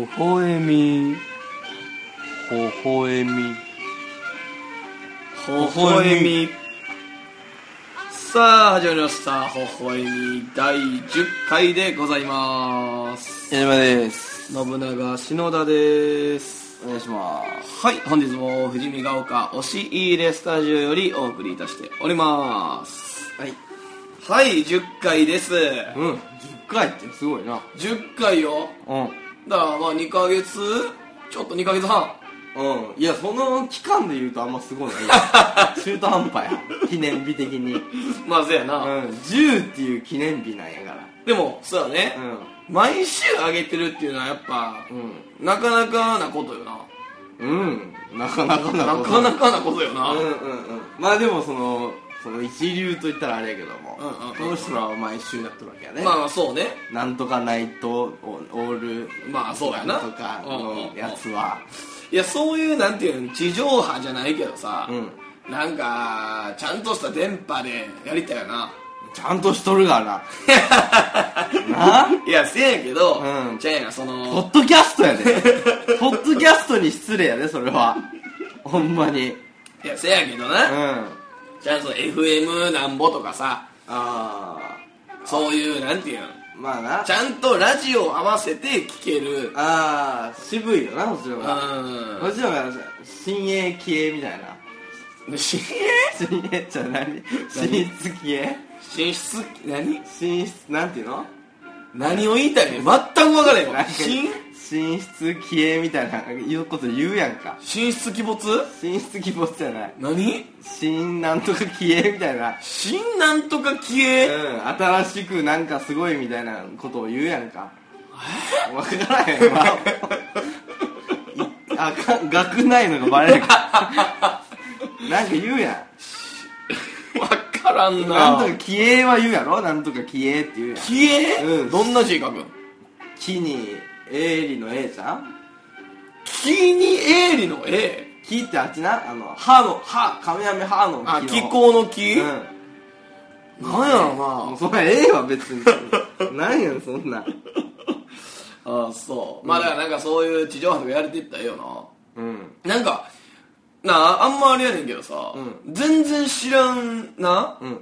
ほほえみ。ほほえみ。ほほえみ。さあ始まりました。ほほえみ第10回でございます。矢島です。信長篠田です。お願いします。はい本日も富士見ヶ丘押し入れスタジオよりお送りいたしております。はい。はい10回です。うん10回ってすごいな。10回ようんだからまあ2ヶ月？ちょっと2ヶ月半。うん。いやその期間で言うとあんますごいな。い 中途半端や。記念日的に。うんまあそうやな、10っていう記念日なんやから。でもそうだね、毎週上げてるっていうのはやっぱうん。なかなかなことよな。うん。うんなかなかななこと。かなかなことよな、うんうんうん。まあでもそのその一流と言ったらあれやけども、うんうんうんその人らは毎週やってるわけやね、まあまあそうね。なんとかナイトオールまあそうやな。とかのやつは。いやそういうなんていうの地上波じゃないけどさ、うん。なんかちゃんとした電波でやりたいよな。ちゃんとしとるがな。な？いやせやけど、うん。じゃあやなそポのッドキャストやで。ポッドキャストに失礼やでそれは。ほんまに。いやせやけどうんな、あちゃんと FM なんぼとかさあそういうなんていうの？まあな。ちゃんとラジオ合わせて聞ける。ああ渋いよなそっちの方が。そうっちの方が新鋭気鋭みたいな。ん新新鋭じゃ何進出気鋭。進出何？進出なんていうの？何を言いたいね全く分からへん。わなんか進進出気鋭みたいないうこと言うやんか。進出鬼没？進出鬼没じゃない。何？新なんとか気鋭みたいな。新なんとか消うえん新しくなんかすごいみたいなことを言うやんか。分からへんわ。いあか学ないのがバレる。かなんか言うや分 からんんな。なんとか気鋭は言うやろ？なんとか気鋭って言うやん。消え、うん。どんな字書くん？木に鋭利の鋭ちゃん？木に鋭利の A 木ってあっちな？あの歯の歯亀やめ歯の木の。あ気候の木、うん。なんやろな。もうそんなええわ別に。何やねんそんな。ああそう。まあだからなんかそういう地上波とかやれていったらええようん。ななんかなああんまあれやねんけどさ、う全然知らんなうんうん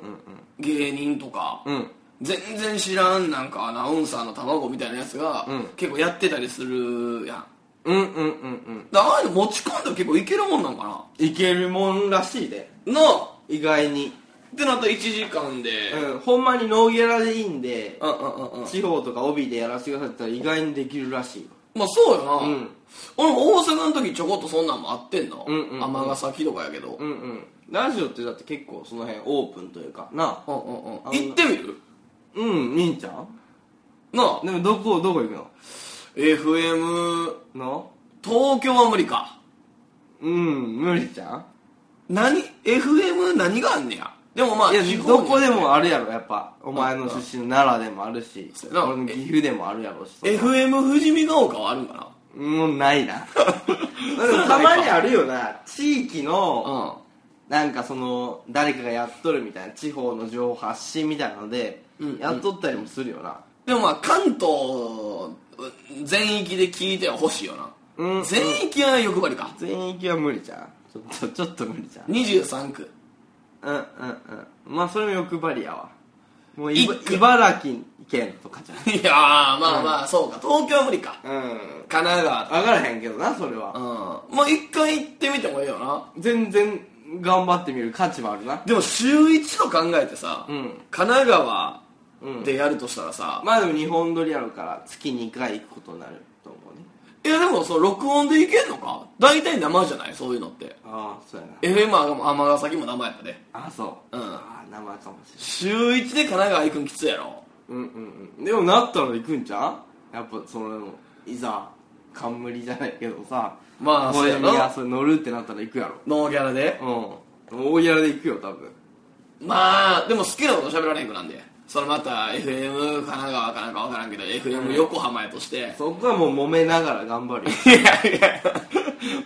芸人とか、うんうん全然知らんなんかアナウンサーの卵みたいなやつが、うん。結構やってたりするやん。うんうんうんうん。だからああいうの持ち込んだら結構いけるもんなんかいけるもんらしいで。ななあ。意外に。ってなったら1時間で。うん。ほんまにノーギャラでいいんでうんうんうんうん。地方とか帯でやらせてくださいって言ったら意外にできるらしい。まあそうよな、うん。俺も大阪の時ちょこっとそんなんもあってんの。うんうん崎とかやけど、うんうん。ラジオってだって結構その辺オープンというかなうんうんうん。あの行ってみる？うんいいんちゃなあ？うでもどこどこ行くの？FM の東京は無理か。うん無理じゃん何？FM 何があんねや？でもまあいやどこでもあるやろやっぱ。お前の出身の奈良でもあるし俺の岐阜でもあるやろし。FM 富士見ヶ丘はあるんかもうないな。たまにあるよな。地域のななんかその誰かがやっとるみたいな地方の情報発信みたいなのでうんやっとったりもするよな。でもまあ関東全域で聞いてはほしいよな、うん。全域は欲張りか。全域は無理じゃんちょっとちょっと無理じゃん23区。うんうんうん。まあそれも欲張りやわ。もういば一区。茨城県とかじゃん。いやーまあまあそうか。東京は無理か。うん。神奈川。分からへんけどなそれは。うん。まあ一回行ってみてもいいよな。全然頑張ってみる価値もあるな。でも週1と考えてさ、うん。神奈川うんでやるとしたらさ、まあでも日本撮りやるから月2回行くことになると思うね。いやでもその録音でいけんのか？大体生じゃない？そういうのって。ああそうやな。FM は尼崎も生やったで。ああそう。うん。ああ生かもし週1で神奈川行くんきついやろ。れないうんうんうん。でもなったら行くんじゃんやっぱそのいざ冠じゃないけどさ。まあそうやな。にそれ乗るってなったら行くやろ。ノーギャラで？うん。大ギャラで行くよ多分。まあでも好きなこと喋られへんくなんでそのまた FM 神奈川かなんか分からんけど FM 横浜やとして、そこはもう揉めながら頑張るよ。いやいや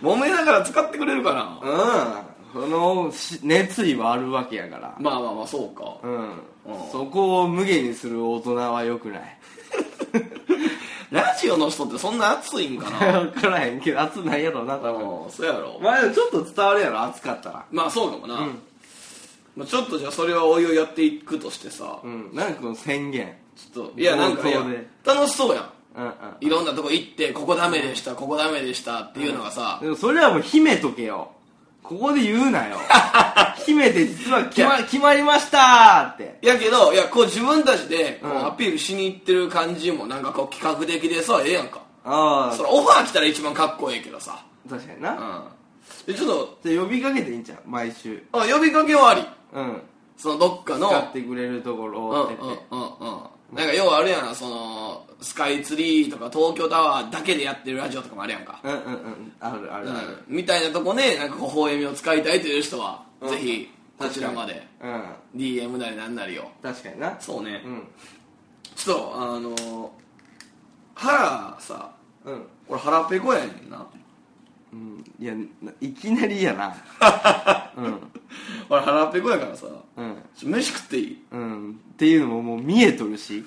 揉めながら使ってくれるかな。うん。そのし熱意はあるわけやから。まあまあまあそうか。うん。うん。そこを無限にする大人は良くない。ラジオの人ってそんな熱いんかな。分からへんけど熱ないやろな多分。うんそうやろ。まあちょっと伝わるやろ熱かったら。まあそうかもな、うんまあ、ちょっとじゃあそれはおいおいやっていくとしてさ、うん。なんかこの宣言。ちょっといやなんかいや冒頭で。楽しそうやん。うんうん。いろんなとこ行ってここダメでしたここダメでしたっていうのがさ、でもそれはもう秘めとけよ。ここで言うなよ。秘めて実は決ま決まりましたーって。やけどいやこう自分たちでこううん。アピールしに行ってる感じもなんかこう企画的でさええやんか。あそれオファー来たら一番かっこええけどさ。あ確かにな、うん。でちょっとじゃあ呼びかけていいんじゃん毎週。あ呼びかけはありうん。そのどっかの使ってくれるところうんをってうんうんうんなんか要はあるやん。そのスカイツリーとか東京タワーだけでやってるラジオとかもあるやんか、うんうんうん。あるあるある。みたいなとこでなんか微笑みを使いたいという人は、うん。ぜひこちらまでうん。DM なりなんなりを。確かにな。そうね、うん。ちょっとあの腹さうん。俺腹ペコやねんなうん。いやないきなりやな。うん。俺腹ペコやからさ。うん。ちょ飯食っていい？うん。っていうのももう見えとるし。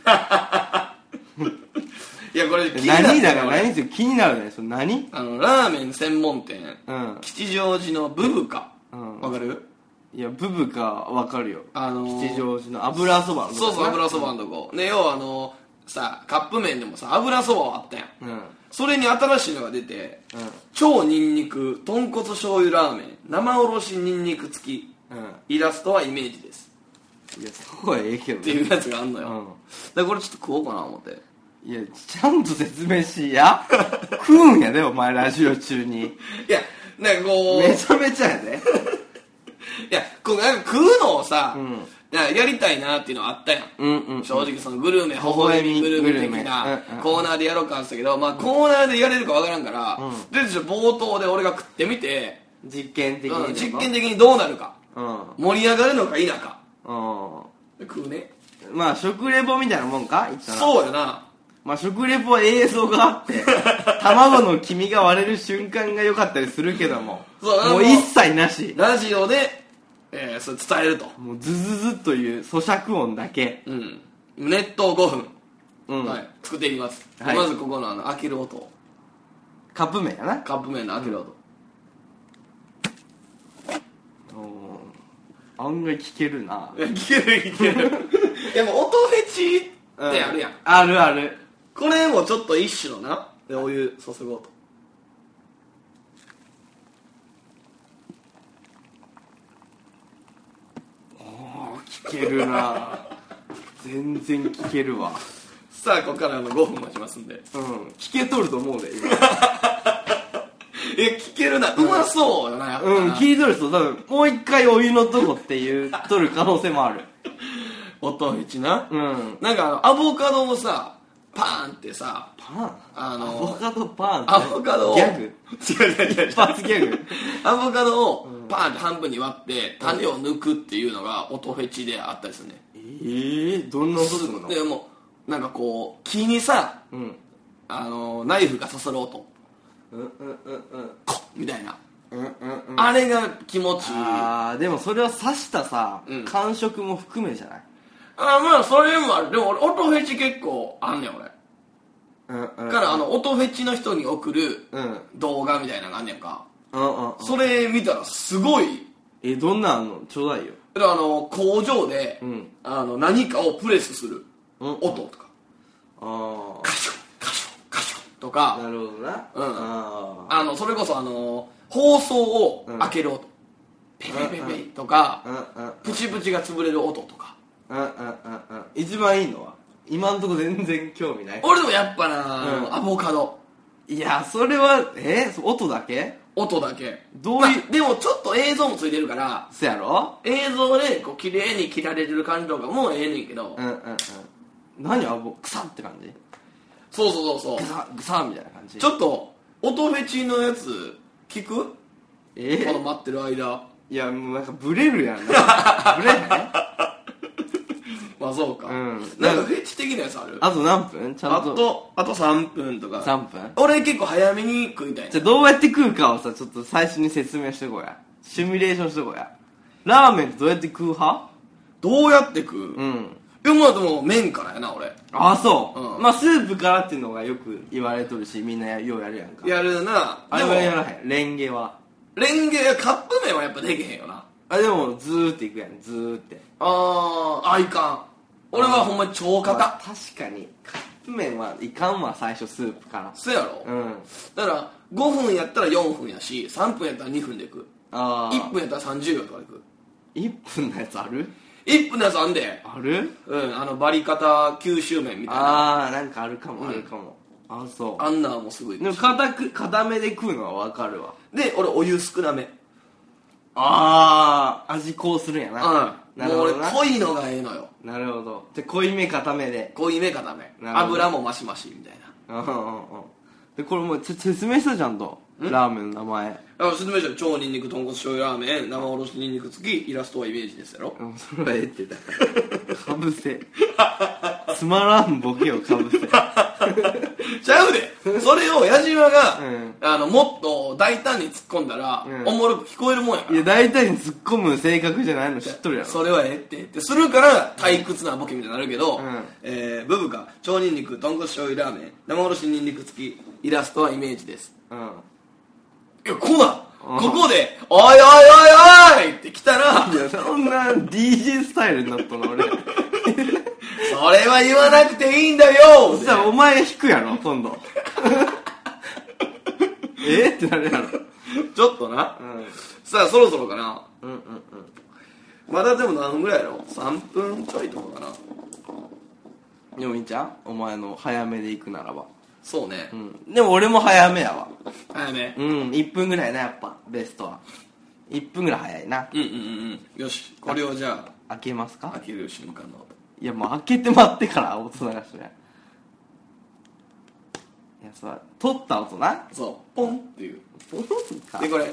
いやこれ気になって何だから俺何気になるね。それ何？あのラーメン専門店。うん。吉祥寺のブブカ。うん。わかる？いやブブかわかるよ。あのー吉祥寺の油そばのそうそう油そばのとこ。で要はあのさカップ麺でもさ油そばはあったやん。うん。うんそれに新しいのが出て超ニンニク豚骨醤油ラーメン生おろしニンニク付き。うん。イラストはイメージです。いやそこはええけどね。っていうやつがあんのよ、うん。だからこれちょっと食おうかな思って。いやちゃんと説明しや。食うんやでお前ラジオ中に。いやなんかこう。めちゃめちゃやで。いやこうなんか食うのをさ、うんややりたいなっていうのはあったやん。うんうん正直そのグルメ微笑みグルメ的なグルメ。うんうん。コーナーでやろうかって言ったけど、まあ、コーナーでやれるかわからんから、うん。で冒頭で俺が食ってみて、実験的にうん実験的にどうなるかうん。盛り上がるのか否か。うで食うね。んまあ食レポみたいなもんか？言ったらそうやな。まあ食レポは映像があって 卵の黄身が割れる瞬間が良かったりするけども。そうあのもう一切なし。ラジオで、えーそれ伝えると。もうズズズという咀嚼音だけ。うん。熱湯5分、うん、はい、作っていきます、はい。まずここのあの開ける音。カップ麺やな。カップ麺の開ける音、うん。案外聞けるな。聞ける聞ける。でも音フェチってあるやん、あるある。これもちょっと一種のな。でお湯注ごうと聞けるな。全然聞けるわ。さあここからあの5分待ちますんで。うん。聞けとると思うで今。え聞けるな。うまそうだなやっぱな、うん聞いとる人多分もう一回お湯のとこって言うとる可能性もある。音フェチな、うん。なんかあのアボカドをさパーンってさパン？あのアボカドパン？ってアボカドをギャグ？違う違う違う。違う一発ギャグ？アボカドをパーンって半分に割って種を抜くっていうのが音フェチであったりするね。ええどんな音するの？でもうなんかこう木にさうん。あのナイフが刺さる音。うんうんうんうん。コッみたいな、うんうんうん。あれが気持ちいい。あでもそれは刺したさ、うん。感触も含めじゃない？あまあそれもある。でも俺音フェチ結構あんねん俺。うんうん。からあの音フェチの人に送るうん。動画みたいなのがあんねんか。うんうんうん。それ見たらすごい。えどんなんあんの？ちょうだいよ。だからあの工場で、うん。あの何かをプレスする。うん。音とか、あカションカションカションとか。あなるほどな。うん。ああのそれこそあの放送を開ける音、ペペペペとか、うんうん。プチプチが潰れる音とかうんうんうんうん。一番いいのは？今んとこ全然興味ない。俺でもやっぱな、うん。アボカド。いやそれはえ？そ音だけ？音だけ。どういう？まあでもちょっと映像もついてるからそやろ？映像でこう綺麗に切られてる感じとかもええねんけど、うんうんうん。何あぼくさって感じ？そうそうそうそう。ぐさぐさみたいな感じ？ちょっと音フェチのやつ聞く？え？この待ってる間。いやもうなんかブレるやん。なブレない？まあそうか、うん。なんかフェチ的なやつある？あと何分？ちゃあんと。とあと3分とか。3分？俺結構早めに食いたいじゃあどうやって食うかをさちょっと最初に説明してこうや。シミュレーションしてこうや。ラーメンってどうやって食う派？どうやって食う、うん。やまあでも麺からやな俺。ああそう、うん。まあスープからっていうのがよく言われとるしみんなようやるやんか。やるな。あれはやらへん。レンゲは。レンゲカップ麺はやっぱできへんよな。あでもズーっていくやん。ズーって。あーあいかん俺はほんまに超まあ硬確かに。カップ麺はいかんわ最初スープから。そうやろ、うん。だから5分やったら4分やし3分やったら2分でいく。ああ1分やったら30秒とかでいく。1分のやつある？1分のやつあんで。ある？うんあのバリカタ九州麺みたいな。ああなんかあるかもうん。あるかも、ああそう。あんなんもすごい。でも硬く硬めで食うのはわかるわ。で俺お湯少なめ。ああ味こうするんやな、うんもう俺なるほどな。濃いのがええのよ。なるほど。で濃いめ硬めで。濃いめ固め油もマシマシみたいな。うんうんうんでこれもう説明したじゃんと。ラーメンの名前。あ説明書。超ニンニク豚骨醤油ラーメン生おろしニンニク付きイラストはイメージですやろ？うんそれはええってだからかぶせ。つまらんボケをかぶせ ちゃうで。それを矢島が、うん。あのもっと大胆に突っ込んだら、うん。おもろく聞こえるもんやから。いや大体に突っ込む性格じゃないの知っとるやろ。それはええって。ってするから退屈なボケみたいになるけど、うん。えーブブカ超ニンニク豚骨醤油ラーメン生おろしニンニク付きイラストはイメージです。うん。いや来なうん。ここで「おいおいおいおい!」って来たらいやそんな DJ スタイルになったの俺 それは言わなくていいんだよ。そしたらお前が弾くやろ今度。え？ってなるやろ。ちょっとな。うん。さあそろそろかな。うんうんうん。まだでも何分ぐらいやろ？3分ちょいとかかな。でもいいんちゃう？お前の早めで行くならば。そうね。うん。でも俺も早めやわ。早め？うん。1分ぐらいなやっぱベストは。1分ぐらい早いな。うんうんうんうん。よしこれをじゃ開けますか？あ開ける瞬間の音いやもう開けて待ってから音流して。ねいやそう取った音な。そう。ポンっていう。ポンかでこれ。い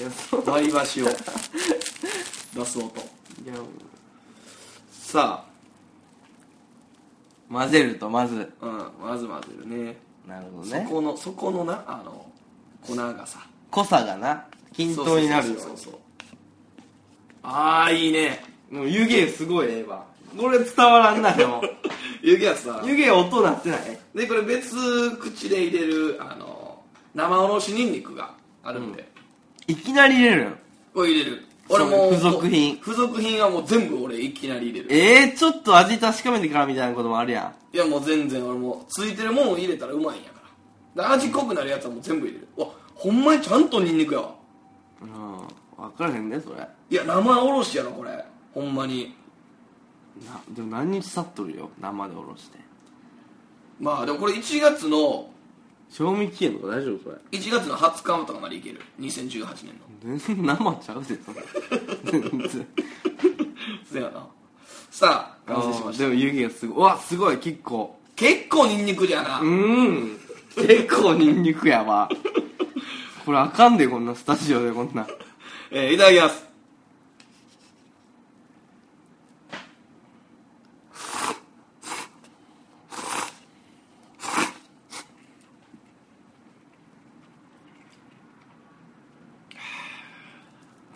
やそう。割り箸を。出す音。いやさ混ぜるとまず。あうんまず混ぜるね。なるほどね。そこのそこのなあの粉がさ。濃さがな。均等になるよそうそうそうそう。ああいいねもう湯気すごいええわ。これ伝わらんなでも。湯気はさ湯気音なってない？でこれ別口で入れるあの生おろしニンニクがあるんで、いきなり入れるんこれ入れる。俺も付属品。付属品はもう全部俺いきなり入れる。えー、ちょっと味確かめてからみたいなこともあるやん。いやもう全然俺もうついてるもんを入れたらうまいんやから。で味濃くなるやつはもう全部入れる。わほんまにちゃんとニンニクやわ。うん。分からへんねそれ。ないや生おろしやろこれほんまに。でも何日経っとるよ？生でおろして。まあでもこれ1月の賞味期限とか大丈夫それ？1月の20日とかまでいける。2018年の。全然生ちゃうでそれ。全 然そやな。さあ完成しました。でも湯気がすごい。うわすごい結構。結構ニンニクじゃな、うーん。結構ニンニクやわ。これあかんでこんなスタジオでこんな。えーいただきます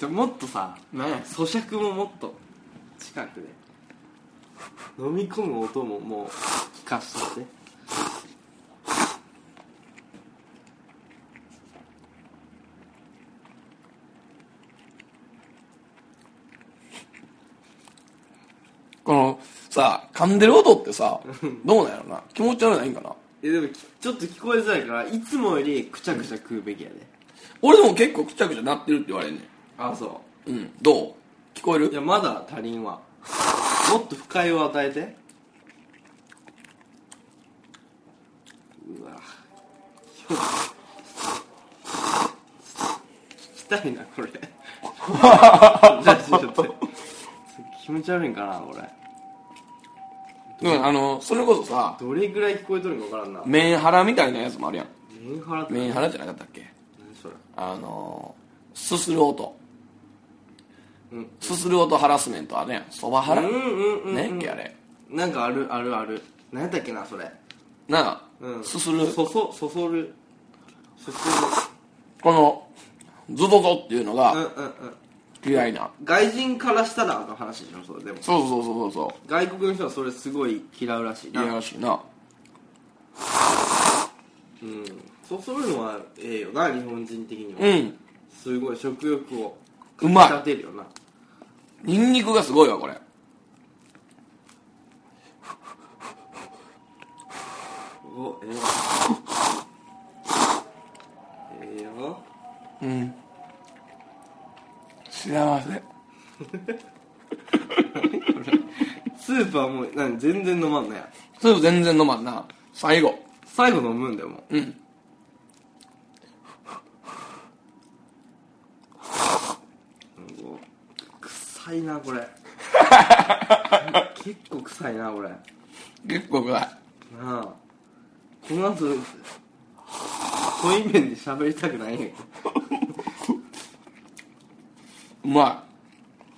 じゃもっとさ咀嚼ももっと近くで。飲み込む音ももう聞かしとって。このさ噛んでる音ってさどうなんやろな？気持ち悪ないんかな？えでもきちょっと聞こえづらいからいつもよりくちゃくちゃ食うべきやで。俺でも結構くちゃくちゃ鳴ってるって言われんねんあそう。ん。どう？聞こえる？ういやまだ足りんわ。もっと不快を与えて。うわ。聞きたいなこれ。じゃあちょっと気持ち悪いんかなこれ。うんあのそれこそさどれぐらい聞こえとるんか分からんな。メンハラみたいなやつもあるやん。メンハラって。メンハラじゃなかったっけ？何それ。あのすする音。うんすする音ハラスメントあるやんそばハラ。うんうんうんうん。ねやっけあれ。なんかあるあるある。何やったっけなそれ。なあ、うん。すする。そそそそる。そそこのズドゾっていうのが、るうんうんうん。嫌いな。外人からしたらの話でしょそれでも。そうそうそうそうそ外国の人はそれすごい嫌うらしいうな。嫌らしいな。うん。そうそういうのはええよな日本人的には、うん。すごい食欲をうまい。立てるよなニンニクがすごいわこれ。おええええようん。幸せ。スープはもう何？全然飲まんのや。スープ全然飲まんな。最後。最後飲むんだよもう。うんうわ臭いな これ。結構臭いなこれ。な結構ぐらいあ。この後濃い麺で喋りたくないうま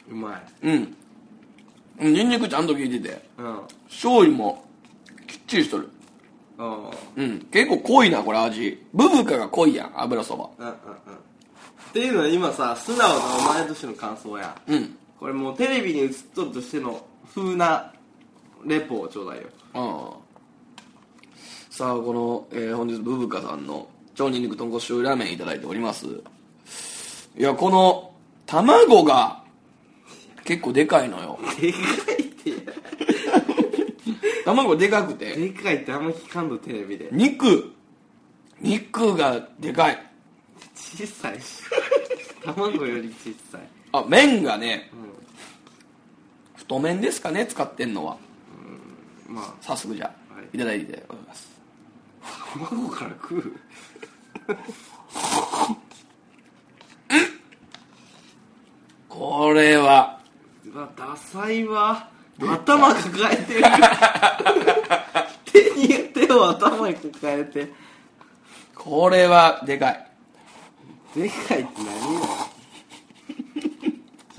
どうまい。いうん。ニンニクちゃんと効いててうん。醤油もきっちりしとる。あうん。結構濃いなこれ味。ブブカが濃いやん油そば。あうんうんうん。っていうのは今さ素直なお前としての感想や。うんこれもうテレビに映っとるとしての風なレポをちょうだいよ。ああさあこの、えー本日ブブカさんの超ニンニク豚骨醤油ラーメンいただいております。いやこの卵が結構でかいのよ。でかいって。卵でかくて。でかいってあんま聞かんのテレビで。肉。肉がでかい。小さい。し卵より小さいあ麺がねう太麺ですかね使ってんのは。んま早速じゃあ、はい。い、ただいております。あ卵から食う？これは。うわダサいわ。頭抱えてる。手に手を頭に抱えて。これはでかい。でかいって何？よ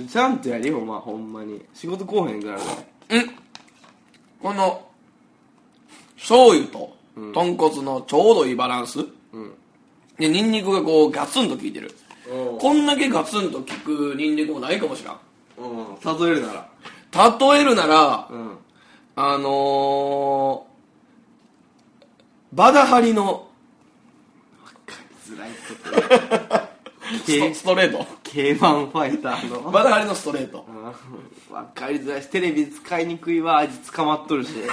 ちゃんとやりよお前ほんまに。仕事こうへんぐらいだよこの醤油と豚骨のちょうどいいバランス、うん。でニンニクがこうガツンと効いてる。おこんだけガツンと効くニンニクもないかもしらん。うん。例えるなら。例えるならうん。あのー、バダハリの辛いこと ストストレート。K1 ファイターの。バダハリのストレート。うん。わかりづらい。しテレビ使いにくいわ味捕まっとるし。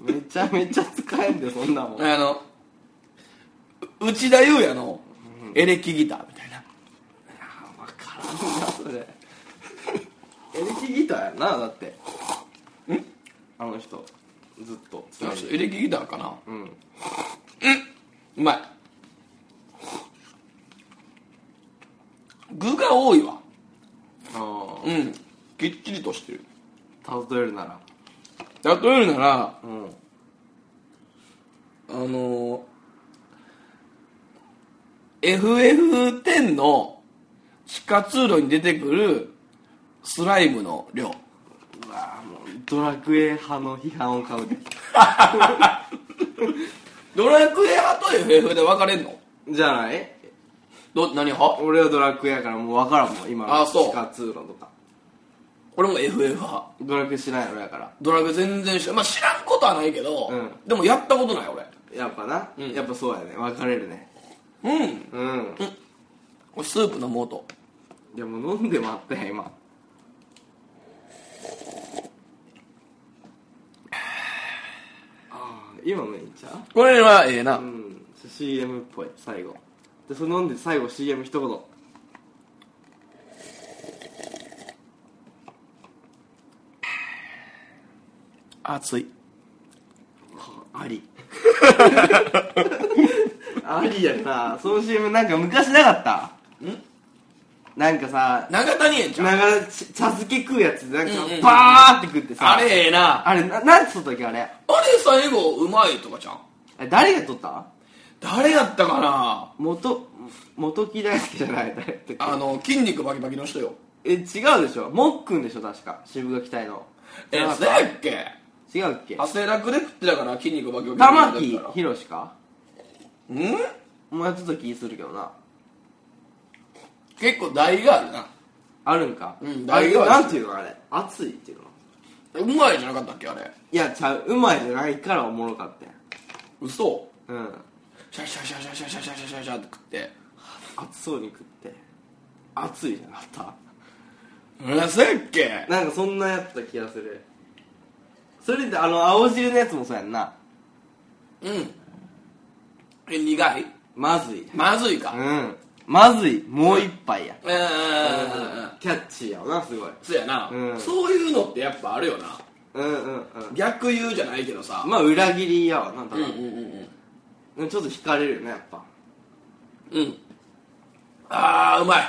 めちゃめちゃ使えんでそんなもん。あのう内田裕也のエレキギターみたいな。分からんなそれ。エレキギターやなだって。ん？あの人。ずっと。エレキギターかな。うん。うまい具が多いわ。あうん。きっちりとしてる。あ例えるなら。例えるならうん。あのー FF10 の地下通路に出てくるスライムの量。うわもうドラクエ派の批判を買うでドラクエ派と FF で分かれんの？じゃない？ど何派？俺はドラクエやからもう分からんもん今のあそう。地下通路とか。俺も FF 派。ドラクエしないのやから。ドラクエ全然知らん。まあ知らんことはないけど、うん。でもやったことない俺。やっぱな、うん。やっぱそうやね。分かれるね。うん。うん。これスープ飲もうといやもう飲んでもあったやん今。ああ今のいいんちゃこれはええな、ううん CM っぽい最後でそれ飲んで最後 CM 一言。熱い。あり。ありやな。その CM なんか昔なかった？ん？なんかさ長谷園ちゃん？茶漬け食うやつでなんかうんうバーって食ってさ。あれええな。あれななんて撮ったっけあれ？あれ最後うまいとかちゃん？あれ誰が撮った？誰やったかな？元元木大輔じゃない？誰やっあの筋肉バキバキの人よ。え違うでしょ。もっくんでしょ確か。渋垣隊の。え違うそうやっけ？違うっけ？汗楽で食ってたから筋肉バキバキ玉木宏か？うん？もうやってた気するけどな。結構台があるな。あるんか？うんあれ大丈夫なんていうのあれ？熱いっていうの？うまいじゃなかったっけあれ。いやちゃう。うまいじゃないからおもろかったや嘘。んうんシャシャシャシャシャシャシャシャシャシャって食って熱そうに食って熱いじゃなかった何せっけなんかそんなやった気がするそれであの青汁のやつもそうやんなうんえ苦いまずいまずいかうんまずいもう一杯やうんうんうんうんうんキャッチーやわなすごいそうやな、うんそういうのってやっぱあるよなうんうんうん逆言うじゃないけどさ、まあ裏切りやわな多うんうん、うんちょっと惹かれるよねやっぱ。うん。うんあーうまい。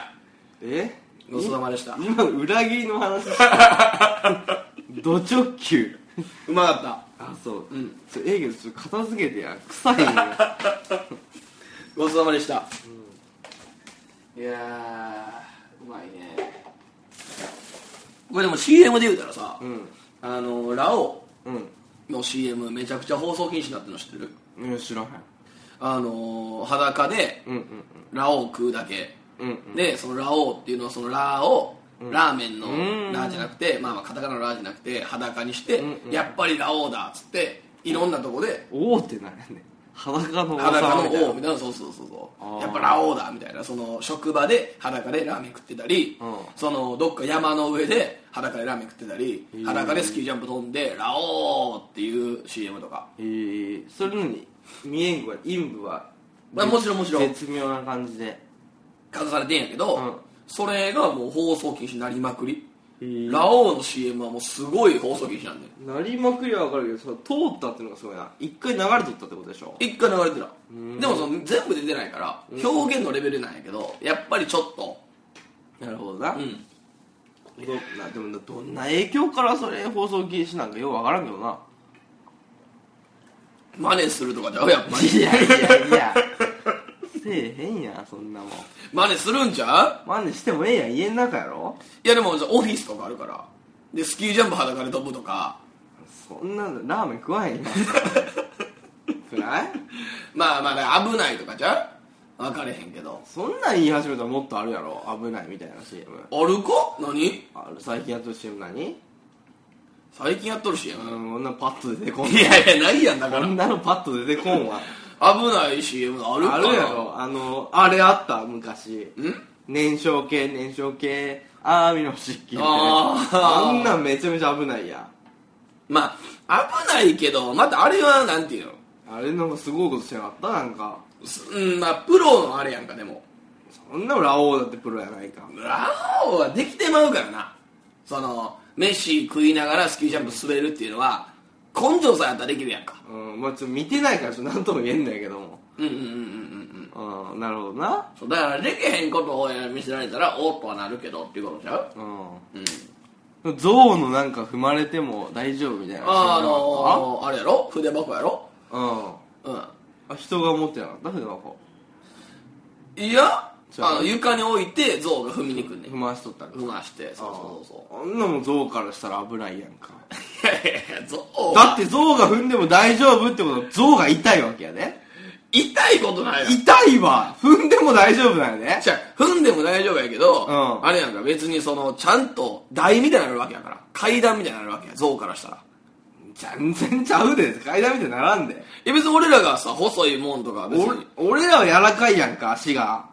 え？ごちそうさまでした。今裏切りの話。ド直球。うまかっあそう。たうん。ちょええけどちょっと片付けてや臭いね。ごちそうさまでした、いやーうまいね。これでも CM で言うたらさ、うん。あのラオうん。ウの CM めちゃくちゃ放送禁止になってるの知ってる？いや知らへんあの裸でうんうんラオウ食うだけ。うんうん。でそのラオウっていうのはそのラをラーメンのうん。ラーじゃなくてまあまあカタカナのラーじゃなくて裸にしてうんうん。やっぱりラオウだっつっていろんなとこで。おおってなんやね裸の王裸みたいな。王みたいなそうそうそうそう。やっぱラオウだみたいな。その職場で裸でラーメン食ってたりうん。そのどっか山の上で裸でラーメン食ってたり裸でスキージャンプ飛んでラオウっていう CM とか。えー、それのに見えん部は陰部はまあもちろんもちろん。絶妙な感じで。隠されてんやけど、うん。それがもう放送禁止になりまくり、へラオウの CM はもうすごい放送禁止なんで。なりまくりは分かるけどその通ったっていうのがすごいな。一回流れとったってことでしょ？一回流れてたん。でもその全部出てないから表現のレベルなんやけどやっぱりちょっと。なるほどな、うん。どなでもどんな影響からそれ放送禁止なんかよく分からんけどな真似するとかじゃうやっぱりいやいやいや。せえへんやんそんなもん。真似するんちゃう？真似してもええやん家の中やろ？いやでもオフィスとかあるから。でスキージャンプ裸で飛ぶとか。そんなのラーメン食わへんやん。くらいまあまあ危ないとかじゃう？分かれへんけど。そんなん言い始めたらもっとあるやろ危ないみたいな CM あるか？何？ある最近やってる CM 何？最近やっとるし。やうんこんなパッと出てこんいやいやないやんだから。こんなのパッと出てこんわ。危ない CM あるか。なあるやろ。あのあれあった昔。ん？燃焼系燃焼系アーミの湿気みたいな。あー。あんなんめちゃめちゃ危ないや。んまあ危ないけどまたあれはなんていうの？あれなんかすごいことしてなかった？なんか。すうんまあプロのあれやんかでも。そんなラオウだってプロやないか。ラオウはできてまうからな。その飯食いながらスキージャンプ滑るっていうのは根性さんやったらできるやんか。うんまあちょっと見てないからちょっと何とも言えんだけども。うんうんうんうんうんうん。なるほどな。そうだからできへんことを見せられたらおーっとはなるけどっていうことちゃう？うん。うん。象のなんか踏まれても大丈夫みたいな。ああのー、あれやろ？筆箱やろ？うん。うあ人が持ってなかった？筆箱。んいやああの床に置いて象が踏みにくんね。ん踏ましとったら踏ましてそうそうそう。あんなもん象からしたら危ないやんか。いやいやいや象だって象が踏んでも大丈夫ってことは象が痛いわけやで。痛いことないやん。痛いわ。踏んでも大丈夫なんやでじゃあ踏んでも大丈夫やけど、うん。あれやんか別にそのちゃんと台みたいになるわけやから。階段みたいになるわけや象からしたら。全然ちゃうで。階段みたいにならんで。いや別に俺らがさ細いもんとか別に。俺俺らは柔らかいやんか足が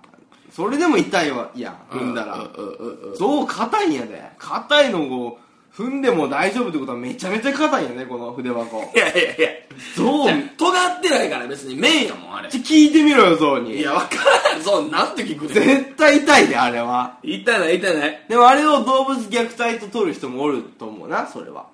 それでも痛いわいやん踏んだら。うんう硬いんやで。硬いのを踏んでも大丈夫ってことはめちゃめちゃ硬いんやねこの筆箱。いやいやいや。象じゃあ尖ってないから別に面やもんあれ。ちょ聞いてみろよ象に。いや分からん。そうなんて聞くねん。絶対痛いであれは。痛ない痛な。いでもあれを動物虐待と取る人もおると思うなそれは。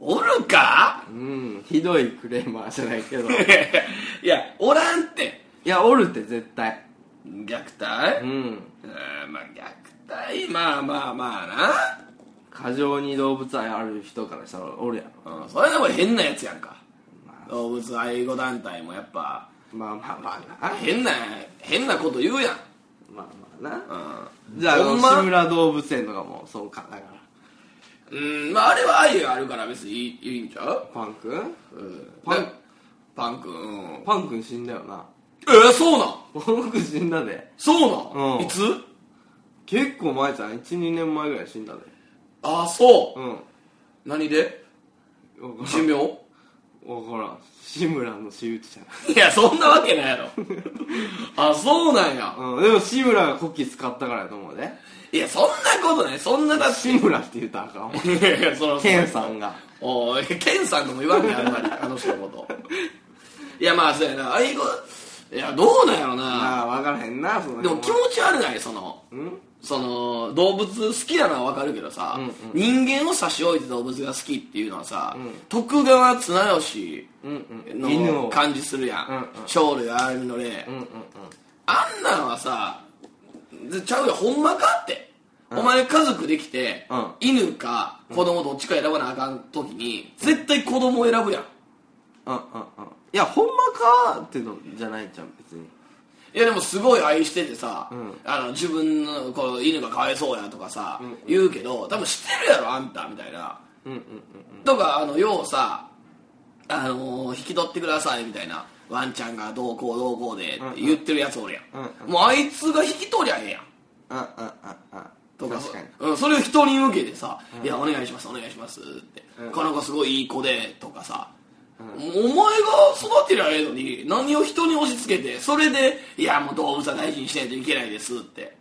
おるか？うんひどいクレーマーじゃないけど。い いやおらんって。やおるって絶対虐待？うん。うんまあ虐待？まあまあまあ過剰に動物愛ある人からしたらおるやろ。なうん。それでも変なやつやんか。動物愛護団体もやっぱ。まあまあまあな。変な変なこと言うやん。まあまあな。うん。じゃあ志村動物園とかもそうかだから。うんまああれは愛があるから別にいいいいんちゃう？パン君？うん。パンパンパン君うん。パン君死んだよなえー、そうなん？僕死んだで。そうなん、うん。いつ？結構前じゃん12年前ぐらい死んだで。あそう。うん。何で？分か寿命？分からん。志村の仕打ちじゃない。いやそんなわけないやろ。あそうなんや。うん、でも志村が国旗使ったからやと思うねいやそんなことない。そんなだって。志村って言ったらあかんわ。いやいやそのケンさんが。おいケンさんとも言わんねあんまり。あの人のこと。いやまあそうやな。あいこいやどうなんやろな。ああ分からへんなそのでも気持ち悪ないその。うん？その動物好きなのは分かるけどさ、うんうん。人間を差し置いて動物が好きっていうのはさ、うん。徳川綱吉の感じするやん、うんうん。生類憐みの霊、うんうんうん。あんなんはさちゃうよほんまかって、お前家族できて、うん。犬か子供どっちか選ばなあかん時に絶対子供を選ぶやん。うんうんうんいやほんまかってのじゃないじゃん別に。いやでもすごい愛しててさ、うん。あの自分のこう犬がかわいそうやとかさ、うん言うけど多分知ってるやろあんたみたいな。うんうんとかあのようさあのー引き取ってくださいみたいな。ワンちゃんがどうこうどうこうでって言ってるやつおるやん、うんうん。もうあいつが引き取りゃええやん。うんうんうんうん。とか確かに。うん、それを人に向けてさ「いやお願いしますお願いします」って「うん。この子すごいいい子で」とかさ、お前が育てりゃええのに何を人に押し付けてそれで「いやもう動物は大事にしないといけないです」って、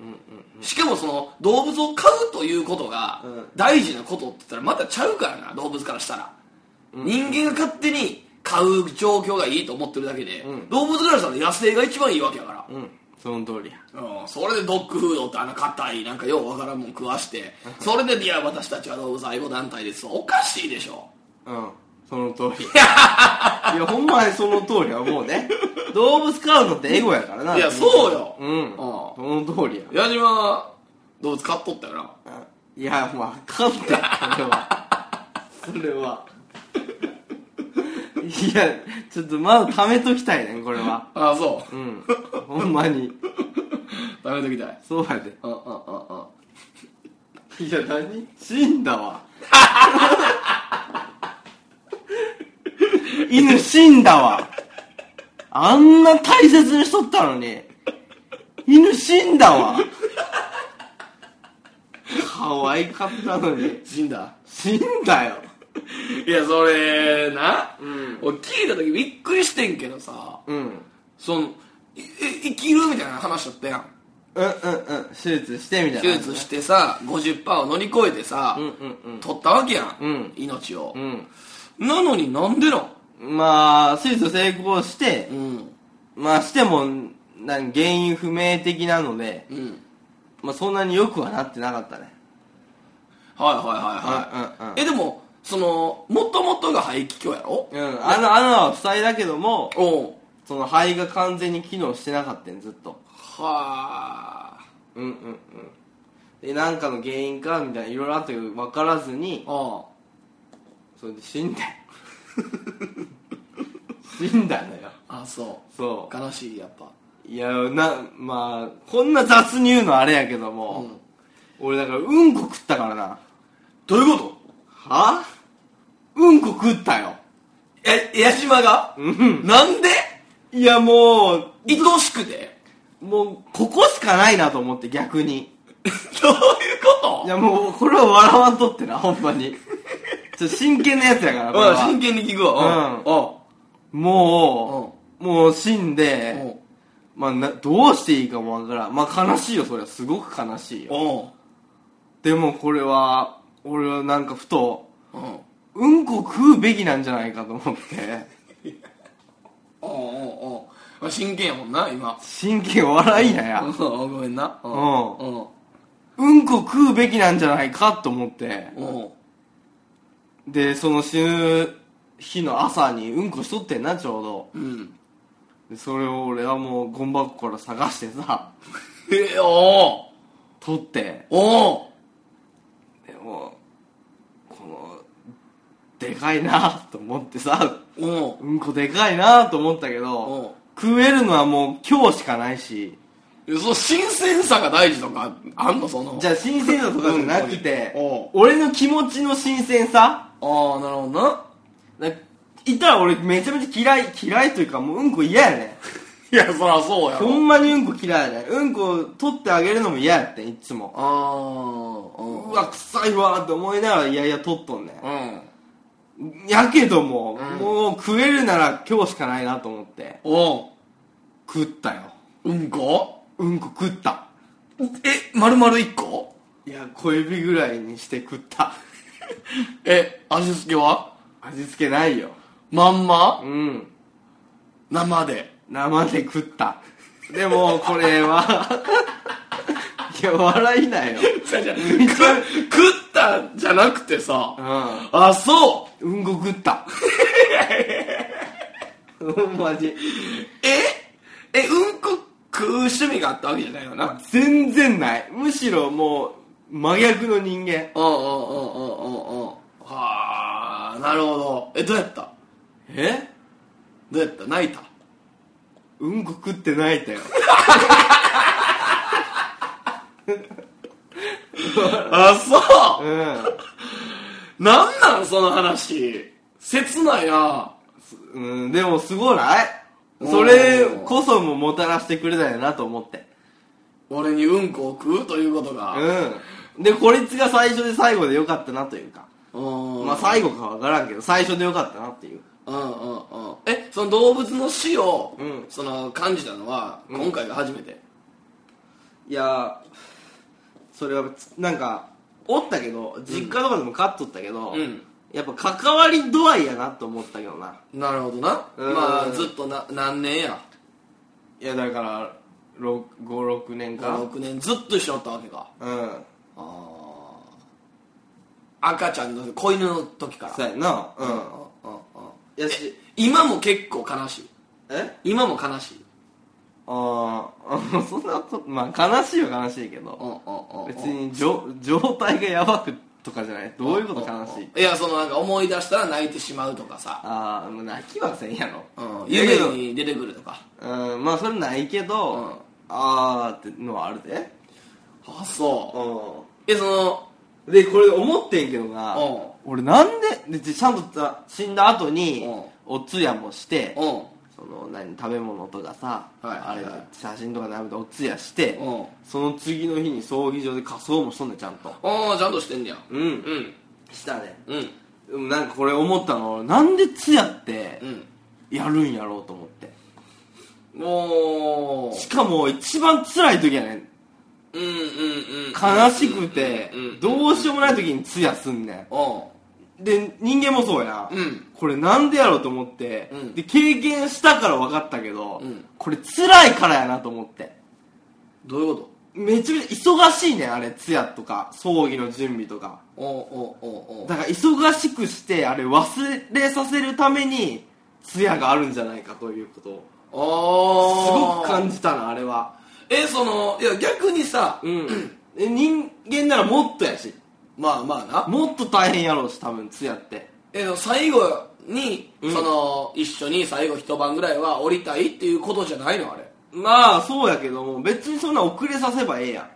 しかもその動物を飼うということがうん。大事なことって言ったらまたちゃうからな動物からしたら、人間が勝手に飼う状況がいいと思ってるだけで、うん。動物からしたら野生が一番いいわけやから、うん。その通りや。うん、それでドッグフードってあの硬いなんかようわからんもん食わして。それで「いや私たちは動物愛護団体です」おかしいでしょ。うんその通り。いや。ほんまにその通りはもうね 動物飼うのってエゴやからな。いやそうよ。うん。その通りや。矢島は動物飼っとったよな。いやまあかんだそれは。それは。いやちょっとまだ貯めときたいねんこれは。ああそう。うん。ほんまに。食べときたい。そうやで。うんうんうんうん。いや何？死んだわ犬死んだわ。あんな大切にしとったのに。犬死んだわ。可愛かったのに。死んだ？死んだよ。いやそれな、うん。俺聞いた時びっくりしてんけどさ。うん。その生きるみたいな話だったやん。うんうんうん。手術してみたいな。手術してさ50%を乗り越えてさ、うんうん。取ったわけやん、うん。命を。う、ん。なのになんでなん？まあ手術成功してうん。まあしてもなん原因不明的なのでうん。まあそんなによくはなってなかったね。はいはいはいはい、うんうんうん。えでもそのもともとが肺気胸やろ？うん。あの穴は塞いだけどもその肺が完全に機能してなかったんずっと。はあ。うんうんうん。で何かの原因かみたいないろいろあったけど分からずにあそれで死んだよ 死んだのよ。あそそう。悲しいやっぱ。いやなまあこんな雑に言うのあれやけども、俺だからうんこ食ったからな。どういうこは？うんこ食ったよ。とえ矢島が？うん。なんで？いやもう愛しくて？もうここしかないなと思って逆に。どういうこと？いやもうこれは笑わんとってなほんまにちょっと真剣なやつやからこれは。うん真剣に聞くわ。うん。もうもう死んうん。でまあなどうしていいかもわからん。まあ悲しいよそれは。すごく悲しいよ。でもこれは俺はなんかふとうん。うんこ食うべきなんじゃないかと思って。お うおうおうまあ真剣やもんな今。真剣笑いなや。うん。ごめんな。うん。うん。うん。うんこ食うべきなんじゃないかと思って。おうでその死ぬ日の朝にうんこしとってんなちょうど。うん。でそれを俺はもうゴミ箱から探してさ えおう。取って。おう。でもこのでかいなと思ってさおう。うんこでかいなと思ったけおどう。食えるのはもう今日しかないし。えその新鮮さが大事とかあんのその。じゃあ新鮮さとかじゃなくておう。俺の気持ちの新鮮さああなるほどな。だいたら俺めちゃめちゃ嫌い嫌いというかもううんこ嫌やね いやそらそうやほんまにうんこ嫌いやねうんこ取ってあげるのも嫌やってんいつも。あうわ臭いわって思いながらいやいや取っとんねあうん。んやけども、うん。もう食えるなら今日しかないなと思って。お食ったよ。うんこ？うんこ食った。え丸々1個？いや小指ぐらいにして食ったえ味付けは？味付けないよ。まんま？うん。生で。生で食った。でもこれは いや笑いなよ。じゃじゃ食ったじゃなくてさうあそんうんこ食った。うんマジうえ？えうんこ食う趣味があったわけじゃないよな。全然ない。むしろもう真逆の人間。うんうんうんうんうんう。んはあなるほど。えどうやった？え？どうやった？泣いた？うんこ食って泣いたよ。あそう。うん。なんなんその話？切ないな。うん、でもすごない？それこそももたらしてくれたよなと思って。俺にうんこを食う？ということがうんでこいつが最初で最後でよかったなというか。うん。まあ最後かわからんけど最初でよかったなっていう。うんうん。うんえその動物の死を、うん。その感じたのはうん。今回が初めて、いやそれはなんかおったけど実家とかでも飼っとったけど、うん。やっぱ関わり度合いやなと思ったけどな。なるほどな、うん。まあずっとな何年や？いやだから56年か。56年ずっと一緒におったわけか。うん赤ちゃんの子犬の時から。そうやな。うん。うん。うんうんやし。今も結構悲しい。え？今も悲しい。ああ そんなことまあ悲しいは悲しいけど。別に状状態がやばくとかじゃない。どういうこと悲しい？いやそのなんか思い出したら泣いてしまうとかさ、ああ泣きはせんやろ。うん、夢に出てくるとか。うん。まあそれないけど、うん。あーってのはあるで。あそう。うえそのんでこれ思ってんけどなうん。俺なんででちゃんとさ死んだ後にうん。お通夜もしてうん。その何食べ物とかさ、はいあれはい。写真とか並べてお通夜して、うん。その次の日に葬儀場で仮装もしとんねんちゃんと。ああちゃんとしてんねや。うん。うん。したね。うん。なんかこれ思ったのなんで通夜ってうん。やるんやろうと思って。もしかも一番辛い時やねん悲しくてうんどうしようもない時に通夜すんねうんんで人間もそうや。うん。これなんでやろうと思って、うん。で経験したから分かったけど、うん。これ辛いからやなと思って。どういうこめちゃめちゃ忙しいねんあれ通夜とか葬儀の準備とか。だから忙しくしてあれ忘れさせるために通夜があるんじゃないかということを。すごく感じたなあれはえそのいや逆にさうん。え人間ならもっとやし。まあまあな。もっと大変やろうし多分通夜って。え最後に、うん。その一緒に最後一晩ぐらいは降りたいっていうことじゃないのあれ。まあそうやけども別にそんな遅れさせばええやん。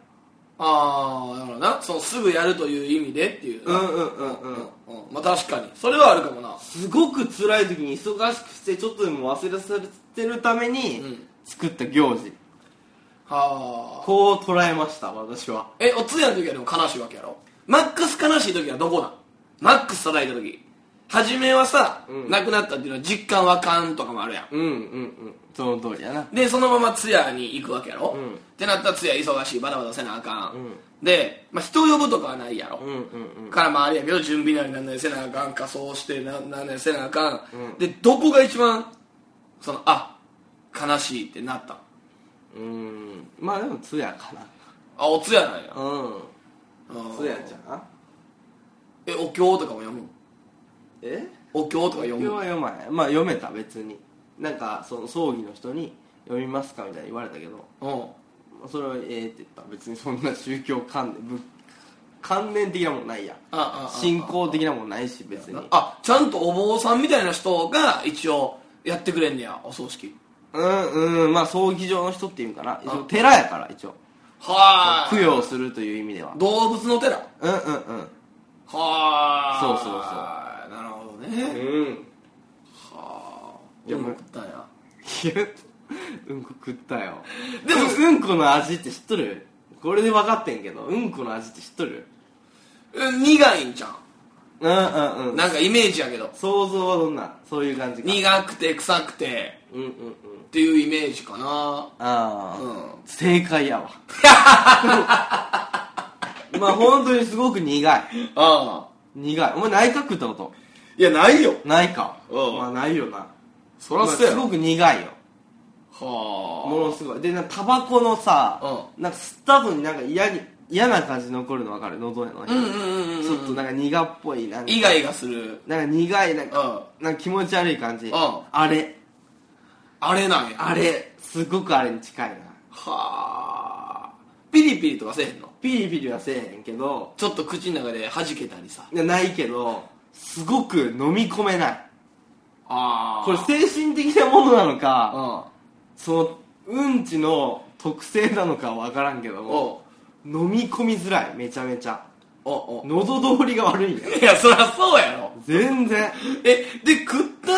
ああなるほどな。そのすぐやるという意味でっていうな。うんうんうん。うんうん。まあ確かに。それはあるかもな。すごく辛い時に忙しくしてちょっとでも忘れさせてるためにうん。作った行事、はあ。こう捉えました私は。えお通夜の時はでも悲しいわけやろ？マックス悲しい時はどこなん？マックス叩いた時。初めはさ、うん。亡くなったっていうのは実感わかんとかもあるやん。うんうんうん。その通りやな。でそのまま通夜に行くわけやろ、うん。ってなったら通夜忙しいバタバタせなあかん、うん。で、まあ、人を呼ぶとかはないやろ、うんうんうん。からまああれやけど準備なりなんなりせなあかん仮装してななんなりせなあかん、うん。でどこが一番そのあ悲しいってなったうん。まあでも通夜かあお通夜なんや。なうん。うん通夜じゃん。えお経とかも読むえ？お経とか読む今日は読まないまあ読めた別に。なんかその葬儀の人に読みますかみたいに言われたけどうん。まあそれはええって言った。別にそんな宗教関連ぶ関連的なもんないや。んあああ。信仰的なもんないし別に。あちゃんとお坊さんみたいな人が一応やってくれんねやお葬式うんうんまあ葬儀場の人っていうんかな。一応寺やから一応。はあ供養するという意味では。動物の寺？うんうんうん。はあそうそうそう。なるほどね。うん。はあい。やもう食ったんや。うんこ食ったよ。でもうんうんこの味って知っとる？これで分かってんけどうんこの味って知っとる？うん苦いんじゃんうんうんうん。なんかイメージやけど。想像はどんな？そういう感じか。苦くて臭くてっていうイメージかな。ああ、うん。正解やわ。まあ本当にすごく苦い。ああ。苦い。お前ないか食ったこと？いやないよ。ないか。うん。まあないよな。そらそうやろ。まあすごく苦いよ。はものすごい。でなんかタバコのさ、うなんか吸った後になんか嫌に嫌な感じ残るの分かる？喉の辺、うんうんちょっとなんか苦っぽいなんか。イガイガする。なんか苦いなんかうん。なんか気持ち悪い感じ。ん。あれあれなんやあれすごくあれに近いな。はあ。ピリピリとかせえへんの？ピリピリはせえへんけどちょっと口の中で弾けたりさ。いやないけどすごく飲み込めない。あこれ精神的なものなのうかん。そのうんちの特性なのかは分からんけどもお飲み込みづらいめちゃめちゃ。おお喉通りが悪いんや。いやそりゃそうやろ。全然。えで食った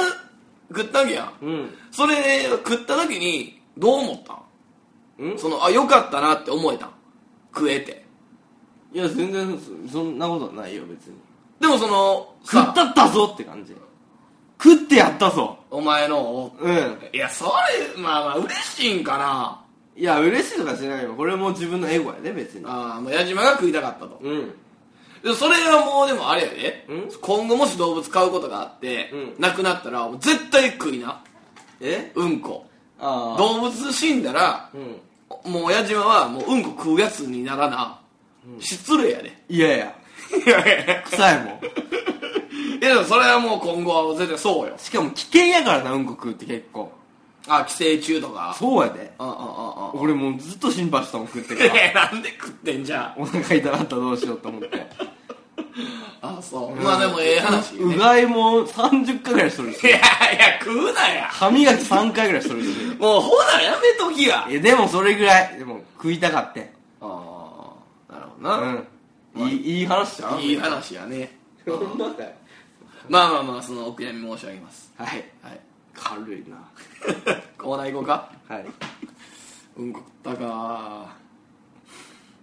食ったわけやん。うん。それ食った時にどう思ったん？ん？そのあよかったなって思えたん？食えて。いや全然そそんなことないよ別に。でもその食ったったぞって感じ。食ってやったぞ。お前のうん。いやそれまあまあ嬉しいんかな。いや嬉しいとかしないよ。これも自分のエゴやね別に。ああもう矢島が食いたかったと。うん。でそれはもうでもあれやで。ん？今後もし動物飼うことがあって、うん。亡くなったら絶対食いな。え？うんこ。動物死んだらうん。もう親島はもううんこ食うやつにならな、失礼やで。いやいや。いやいや。臭いもん。いやでもそれはもう今後は絶対そうよ。しかも危険やからなうんこ食うって結構あ寄生虫とか？そうやで。ああああ俺もうずっと心配したもん食っていから。やなんで食ってんじゃん？お腹痛なったらどうしようと思って。あそう、まあでもええ話よね。うがいも30回ぐらいしとるし。いやいや食うなや。歯磨き3回ぐらいしとるし。もうほなやめときや。えでもそれぐらい。でも食いたかってああなるほどな、うん。いいいい話じゃんいい話やね。まあまあまあそのお悔やみ申し上げます。はい。はい軽いな。コーナー行こうか。はい。うんこ食ったか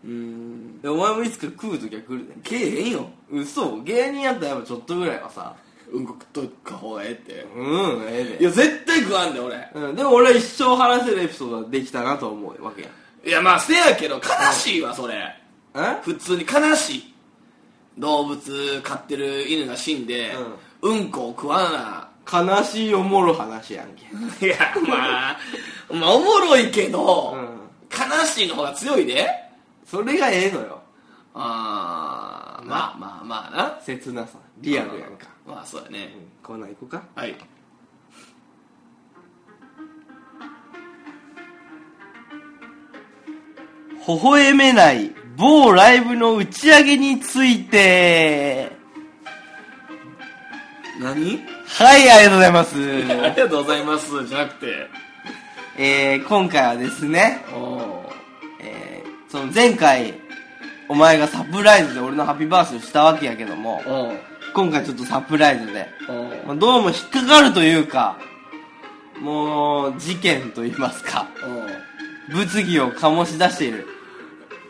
うーん。でお前もいつか食う時は来るねけえへんよ。嘘。芸人やったらやっぱちょっとぐらいはさ。うんこ食っとった方がええって。うんええで。いや絶対食わんで俺。うん、でも俺は一生話せるエピソードができたなと思うわけや。いやまあせやけど悲しいわそれ。え？普通に。悲しい。動物飼ってる犬が死んで、うん、こを食わな悲しいおもろ話やんけ。いやまあまあおもろいけど、うん悲しいの方が強いで。それがええのよ。ああまあまあまあな。切なさ。リアルやんか、まあそうやね。うん、コーナー行こうか。はい。微笑めない某ライブの打ち上げについて。何？はいありがとうございます。ありがとうございます。じゃなくて。えー、今回はですね、えー、その前回お前がサプライズで俺のハッピーバースデーをしたわけやけどもお今回ちょっとサプライズで、おまあ、どうも引っかかるというかもう事件と言いますか物議を醸し出している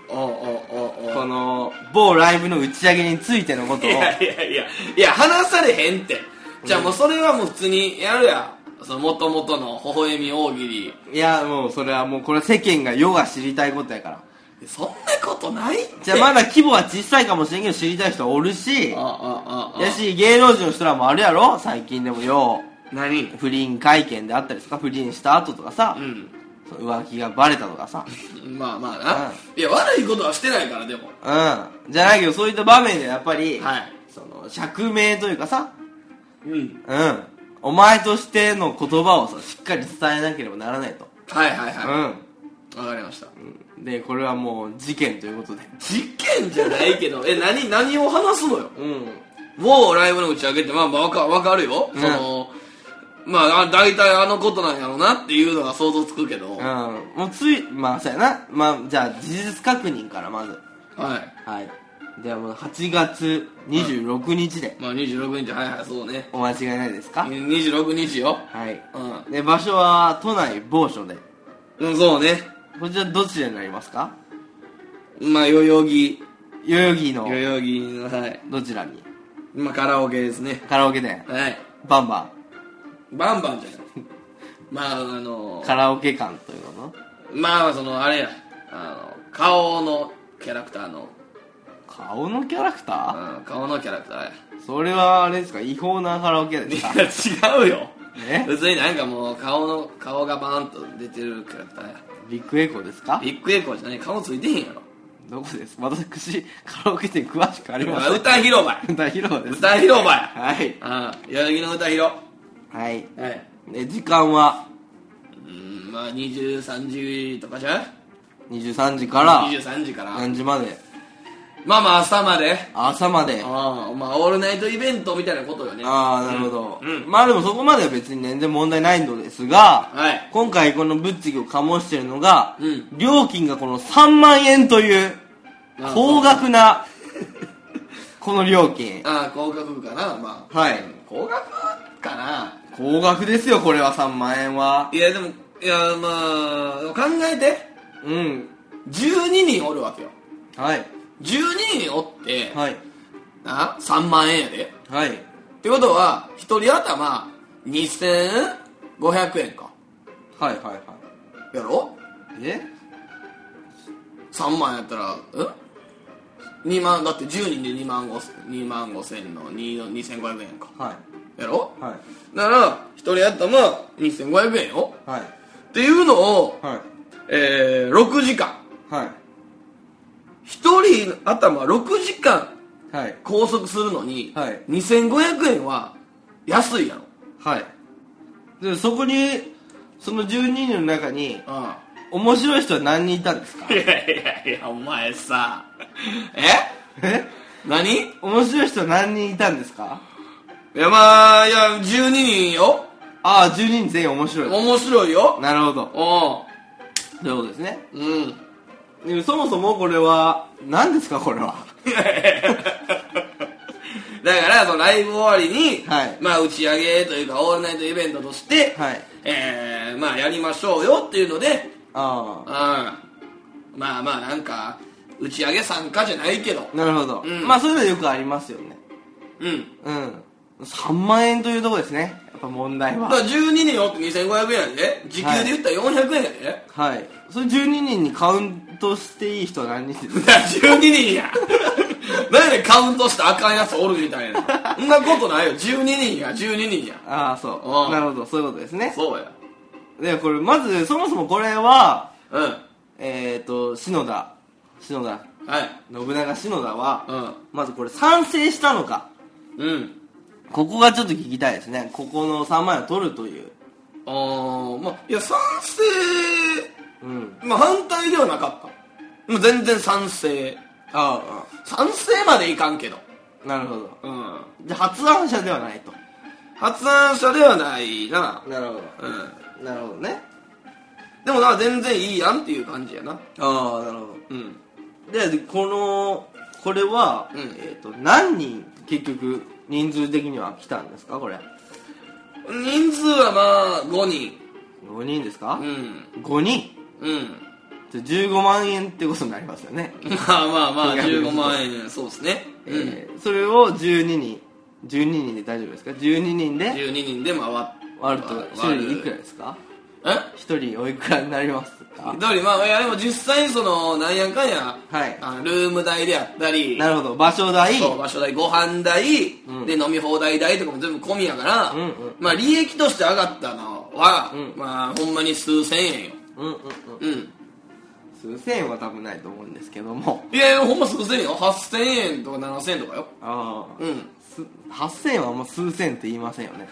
この某ライブの打ち上げについてのことを。いやいやいやいや話されへんってじゃあもうそれはもう普通にやるや。んその元々の微笑み大喜利。いやもうそれはもうこれ世間が世が知りたいことやから。そんなことないって。じゃあまだ規模は小さいかもしれんけど知りたい人おるし。ああああやし芸能人の人らもあるやろ？最近でもよ何？不倫会見であったりとか不倫した後とかさ、うん。浮気がバレたとかさ。まあまあな、いや悪いことはしてないからでも。うん。じゃないけどそういった場面でやっぱり、はい。その釈明というかさうん。うんお前としての言葉をさしっかり伝えなければならないと。はいはいはい。うん。わかりました。でこれはもう事件ということで。事件じゃないけど。え何何を話すのよ？うん。もうライブの打ち上げってまあまあわかわかるよ、うん。そのまああ大体あのことなんやろうなっていうのが想像つくけど、うん。もうついまあそうやな。まあじゃあ事実確認からまず。はい。はいではもう8月26日で。まあ26日。はいはいそうね。お間違いないですか？26日よ。はい。うん。で場所は都内某所で。うんそうね。こちらどちらになりますか？まあ代々木。代々木の。代々木のはい。どちらに？まあカラオケですね。カラオケ店はい。バンババンバンじゃない。まああのンカラオケ館というの？まあそのあれや。あの顔のキャラクターの、顔のキャラクター？うん、顔のキャラクター。やそれはあれですか？違法なカラオケですか違うよ。え？普通になんかもう顔の顔がバーンと出てるキャラクターや。ビッグエコーですか？ビッグエコーじゃない。顔ついてへんやろ。どこです？私カラオケ店詳しくありません。歌広場や。歌広場です。歌広場や。はい。ああ代々木の歌広。はい。はい。で時間は？うんまあ23時とかじゃ23時から？23時から。何時まで？まあまあ朝まで。朝まで。ああまあオールナイトイベントみたいなことよね。ああなるほど、うんまあでもそこまでは別に全然問題ないのですが、はい。今回この物議を醸してるのが、うん。料金がこの3万円という高額なこの料金。ああ高額かなまあ。はい。高額かな。高額ですよこれは3万円は。いやでもいやまあ考えて。うん。12人おるわけよ。はい12人おって、はい。な3万円やで。はい。ってことは1人頭2500円か。はいはいはい。やろ？え？3万やったらうん2万だって10人で2万5千2万5千の2の2500円か。はい。やろ？はい。だから1人頭2500円よ。はい。っていうのを、はい。えー、6時間。はい1人頭6時間はい。拘束するのに、はい。2500円は安いやろ。はい。でそこにその12人の中にあ面白い人は何人いたんですか？あいやいやいやお前さ。え？え？何？面白い人は何人いたんですか？いやまあいや12人よ。ああ12人全員面白い。面白いよ。なるほど。おそういうことですね。ううん。でそもそもこれは何ですかこれは？だからそのライブ終わりに、はい。まあ打ち上げというかオールナイトイベントとして、はい。えー、まあやりましょうよっていうのであうん。まあまあなんか打ち上げ参加じゃないけど。あなるほど、うん。まあそういうのよくありますよね。うん。うん3万円というところですね。やっぱ問題は。だから12人おって2500円やで。時給で言ったら400円やで、はい。それ12人にカウントしていい人は何人ですいや12人や。何でカウントしてあかんやつおるみたいな。そんなことないよ。12人や。12人や。ああそう。うんなるほど。そういうことですね。そうや。でこれまずそもそもこれはうん。えっ、ー、と篠田。篠田。はい。信長篠田は、うん。まずこれ賛成したのか。うんここがちょっと聞きたいですね。ここの3万円を取るという。あーまあいや賛成うん。まあ反対ではなかった。もう全然賛成。あ賛成までいかんけど。あなるほど。うん。じゃあ発案者ではないと。発案者ではないな。なるほど。うん。なるほどね。でもな全然いいやんっていう感じやな。ああなるほど。うん。ででこのこれは、うん。えー、と何人結局人数的には来たんですか？これ。人数はまあ5人。5人ですか、うん。5人？うん。じゃあ15万円ってことになりますよね、まあまあまあ 金額15万円そうですね。うん。えーそれを12人12人で大丈夫ですか？12人で12人で回っ割ると1割る。人いくらですか？え？1人おいくらになります？か一人まあいやでも実際にそのなんやかんや。はい。あのルーム代であったり。なるほど。場所代。そう場所代ご飯代、うん。で飲み放題代とかも全部込みやから、うんうん。まあ利益として上がったのは、うん。まあほんまに数千円よ。うんうんうん。うん。数千円は多分ないと思うんですけども。いやいやほんま数千円よ。8000円とか7000円とかよ。ああ。うん。す8000円はあんま数千って言いませんよね。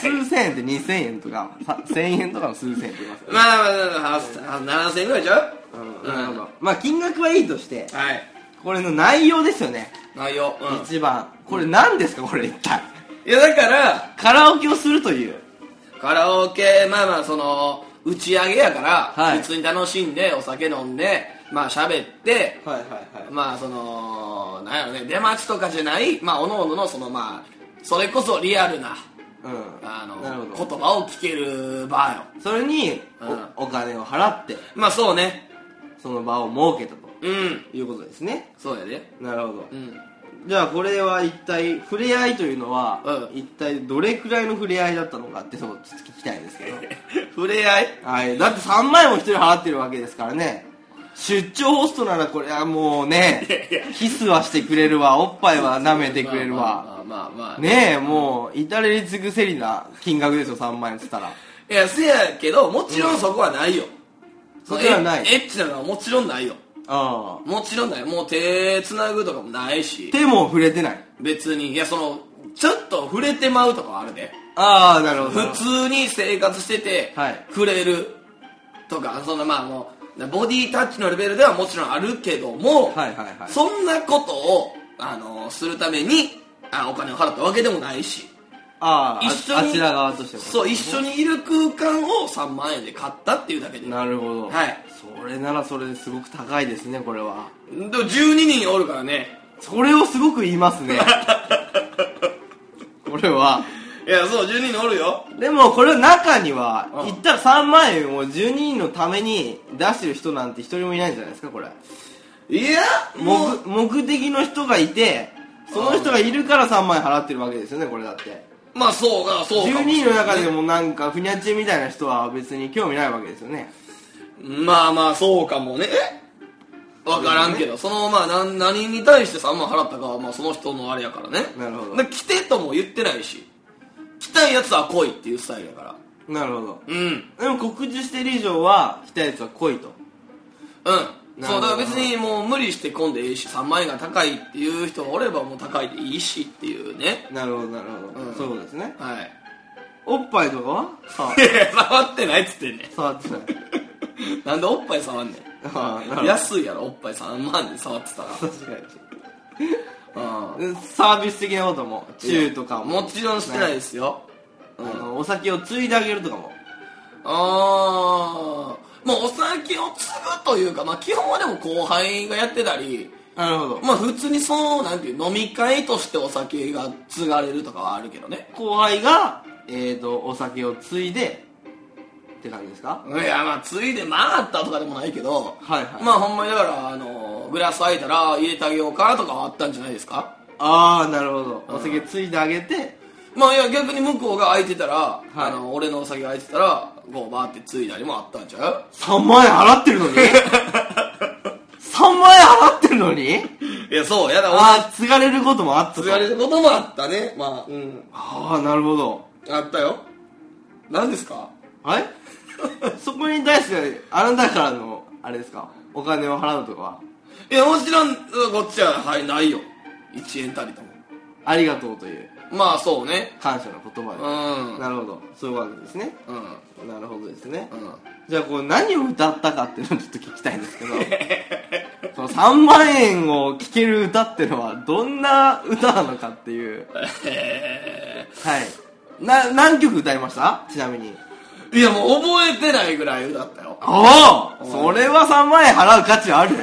数千円って2000円とかさ1000円とかの数千円って言いますよね、まあまあまあ8000 7000円ぐらいちゃう？うん、なるほどまあ金額はいいとしてはい。これの内容ですよね、内容。うん。一番。これ何ですか？これ一体。いやだからカラオケをするという。カラオケまあまあその打ち上げやから、はい。普通に楽しんでお酒飲んでまあ喋ってはいはいはい。まあそのなんやろね出待ちとかじゃないまあおのおののそのまあそれこそリアルなうん。あの言葉を聞ける場よ。それにうん。おお金を払ってまあそうね。その場を設けたと。うん。いうことですね。そうやで。なるほど。うん。じゃあこれは一体触れ合いというのは、うん。一体どれくらいの触れ合いだったのかっていう聞きたいんですけど。触れ合い？はい。だって3万円も一人払ってるわけですからね出張ホストならこれはもうねキスはしてくれるわおっぱいは舐めてくれるわ。まあまあまあまあ、ねえもう至れり尽くせりな金額ですよ3万円っつったら。いやせやけどもちろんそこはないよ、そこはない。エッチなのはもちろんないよ。ああ。もちろんない。もう手つなぐとかもないし。手も触れてない。別に。いやそのちょっと触れてまうとかはあるで。ああなるほど。普通に生活してて、はい。触れるとかそんなまあもうボディタッチのレベルではもちろんあるけども、はいはいはい。そんなことをあのするためにあお金を払ったわけでもないし。ああ一緒にあちら側としてもそう一緒にいる空間を3万円で買ったっていうだけで。なるほど。はい。それならそれですごく高いですねこれは。でも12人おるからね。それをすごく言いますね。これはいやそう12人おるよ。でもこれは中にはうん。言ったら3万円を12人のために出してる人なんて一人もいないんじゃないですかこれ。いやもう。目目的の人がいてその人がいるから3万円払ってるわけですよねこれだって。まあそうかそうかも12人の中でもなんかふにゃっちみたいな人は別に興味ないわけですよね。まあまあそうかもね。分からんけど、そのまあ何何に対して3万払ったかはまあその人のあれやからね。なるほど。で来てとも言ってないし来たいやつは来いっていうスタイルやから。なるほど。うん。でも告知してる以上は来たやつは来いと。うん。そうだから別にもう無理して混んでいいし3万円が高いっていう人がおればもう高いでいいしっていうね。なるほどなるほど、うん。そういうことですね。はい。おっぱいとかは？触ってないっつってんねん。触ってない。なんでおっぱい触んねん。ああなるほど。安いやろおっぱい。3万で触ってたら。確かうん。にサービス的なこともチューとかも。もちろんしてないですよ、あのお酒をついであげるとかも。ああもうお酒を継ぐというか、まあ、基本はでも後輩がやってたりなるほど。まあ普通にそうなんていう飲み会としてお酒が継がれるとかはあるけどね。後輩が、えー、とお酒をついでって感じですか？いやまあ継いで回ったとかでもないけどはいはい。まあほんまにだからあのグラス空いたら入れてあげようかとかはあったんじゃないですか？ああなるほど。お酒ついであげて。まあいや逆に向こうが空いてたら、はい。あの俺のお酒が空いてたらこうバーって継いだりもあったんちゃう？3万円払ってるのに？3万円払ってるのに？いやそうやだああ継がれることもあったと。継がれることもあったねまあうん。ああなるほど。あったよ。何ですか？はい そこに対してあなたからのあれですか？お金を払うとかは？いやもちろんうんこっちははいないよ。1円たりとも。ありがとうという。まあそうね。感謝の言葉で、うん。うんなるほど。そういうわけですね。うん。なるほどですね、うん。じゃあこう何を歌ったかっていうのをちょっと聞きたいんですけど。その3万円を聴ける歌っていうのはどんな歌なのかっていう。へ はい。な何曲歌いました？ちなみに。ーいやもう覚えてないぐらい歌ったよ。おおそれは3万円払う価値ある。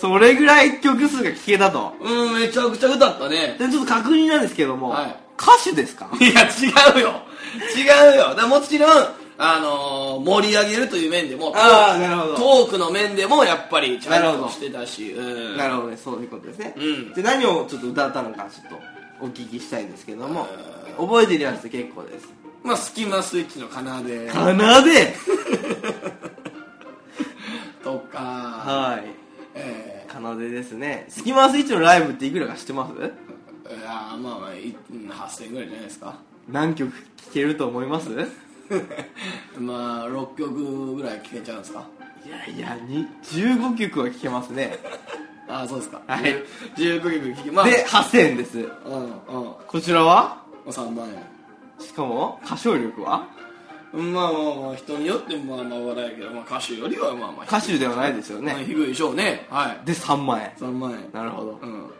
それぐらい曲数が聴けたと。うんめちゃくちゃ歌ったね。でちょっと確認なんですけども、はい。歌手ですか？いや違うよ。違うよ。だもちろんあのー盛り上げるという面でもああなるほど。トークの面でもやっぱりちゃんとしてたしうん。なるほどねそういうことですね、うん。で何をちょっと歌ったのかちょっとお聞きしたいんですけども覚えてるやつで結構ですまあスキマスイッチの奏で。奏で？とか。はい。え奏でですね。スキマスイッチのライブっていくらか知ってます？ー、いやまあまあいうん8000円ぐらいじゃないですか。何曲聴けると思います？い まあ6曲ぐらい聴けちゃうんですか。やいやに15曲は聴けますね。ああそうですか。はい。10 15曲聴けまあ。で8000円です。うんうん。こちらは？3万しかも歌唱力は？円まあまあまあ人によってもまあまあ話題やけど、まあ、歌手よりはまあまあ歌手ではないですよまあね低いでしょうね。はい。で3万円。3万円。なるほど。うん。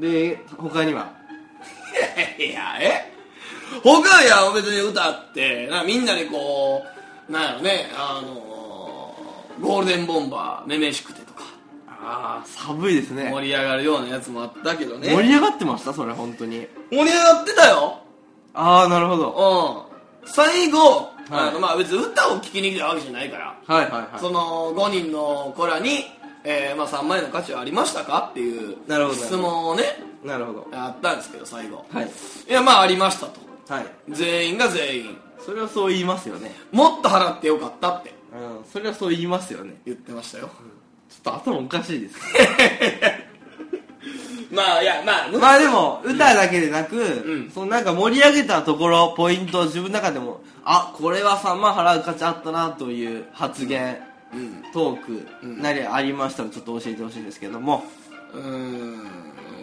で他には？いやえ？他いや別に歌ってなみんなでこうなんやろねあのゴールデンボンバーめめしくてとか。ああ寒いですね。盛り上がるようなやつもあったけどね。盛り上がってました？それ本当に。盛り上がってたよああなるほど。うん。最後、はい。あのまあ別に歌を聴きに来たわけじゃないから、はいはいはい。その5人の子らに、えーまあ、3万円の価値はありましたか？っていうなるほど。質問をねなるほど。あったんですけど最後。はい。いやまあありましたと。はい。全員が全員。それはそう言いますよね。もっと払ってよかったって。うんそれはそう言いますよね。言ってましたよ。ちょっと頭おかしいです まあいやまあまあでも歌だけでなく、ん。そのなんか盛り上げたところポイントを自分の中でもあこれは3万払う価値あったなという発言うん。トークなりありましたらちょっと教えてほしいんですけども。うーん。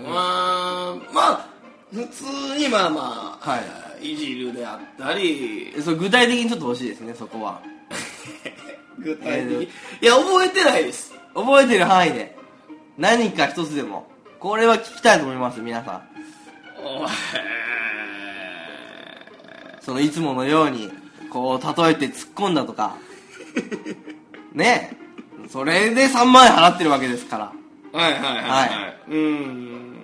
まあまあ普通にまあまあ、、はい。じるであったり。それ具体的にちょっと欲しいですねそこは。具体的。に、えいや覚えてないです。覚えてる範囲で。何か一つでもこれは聞きたいと思います皆さん。おそのいつものようにこう例えて突っ込んだとか。ね。えそれで3万円払ってるわけですから。はいはいはいはい、はうーん。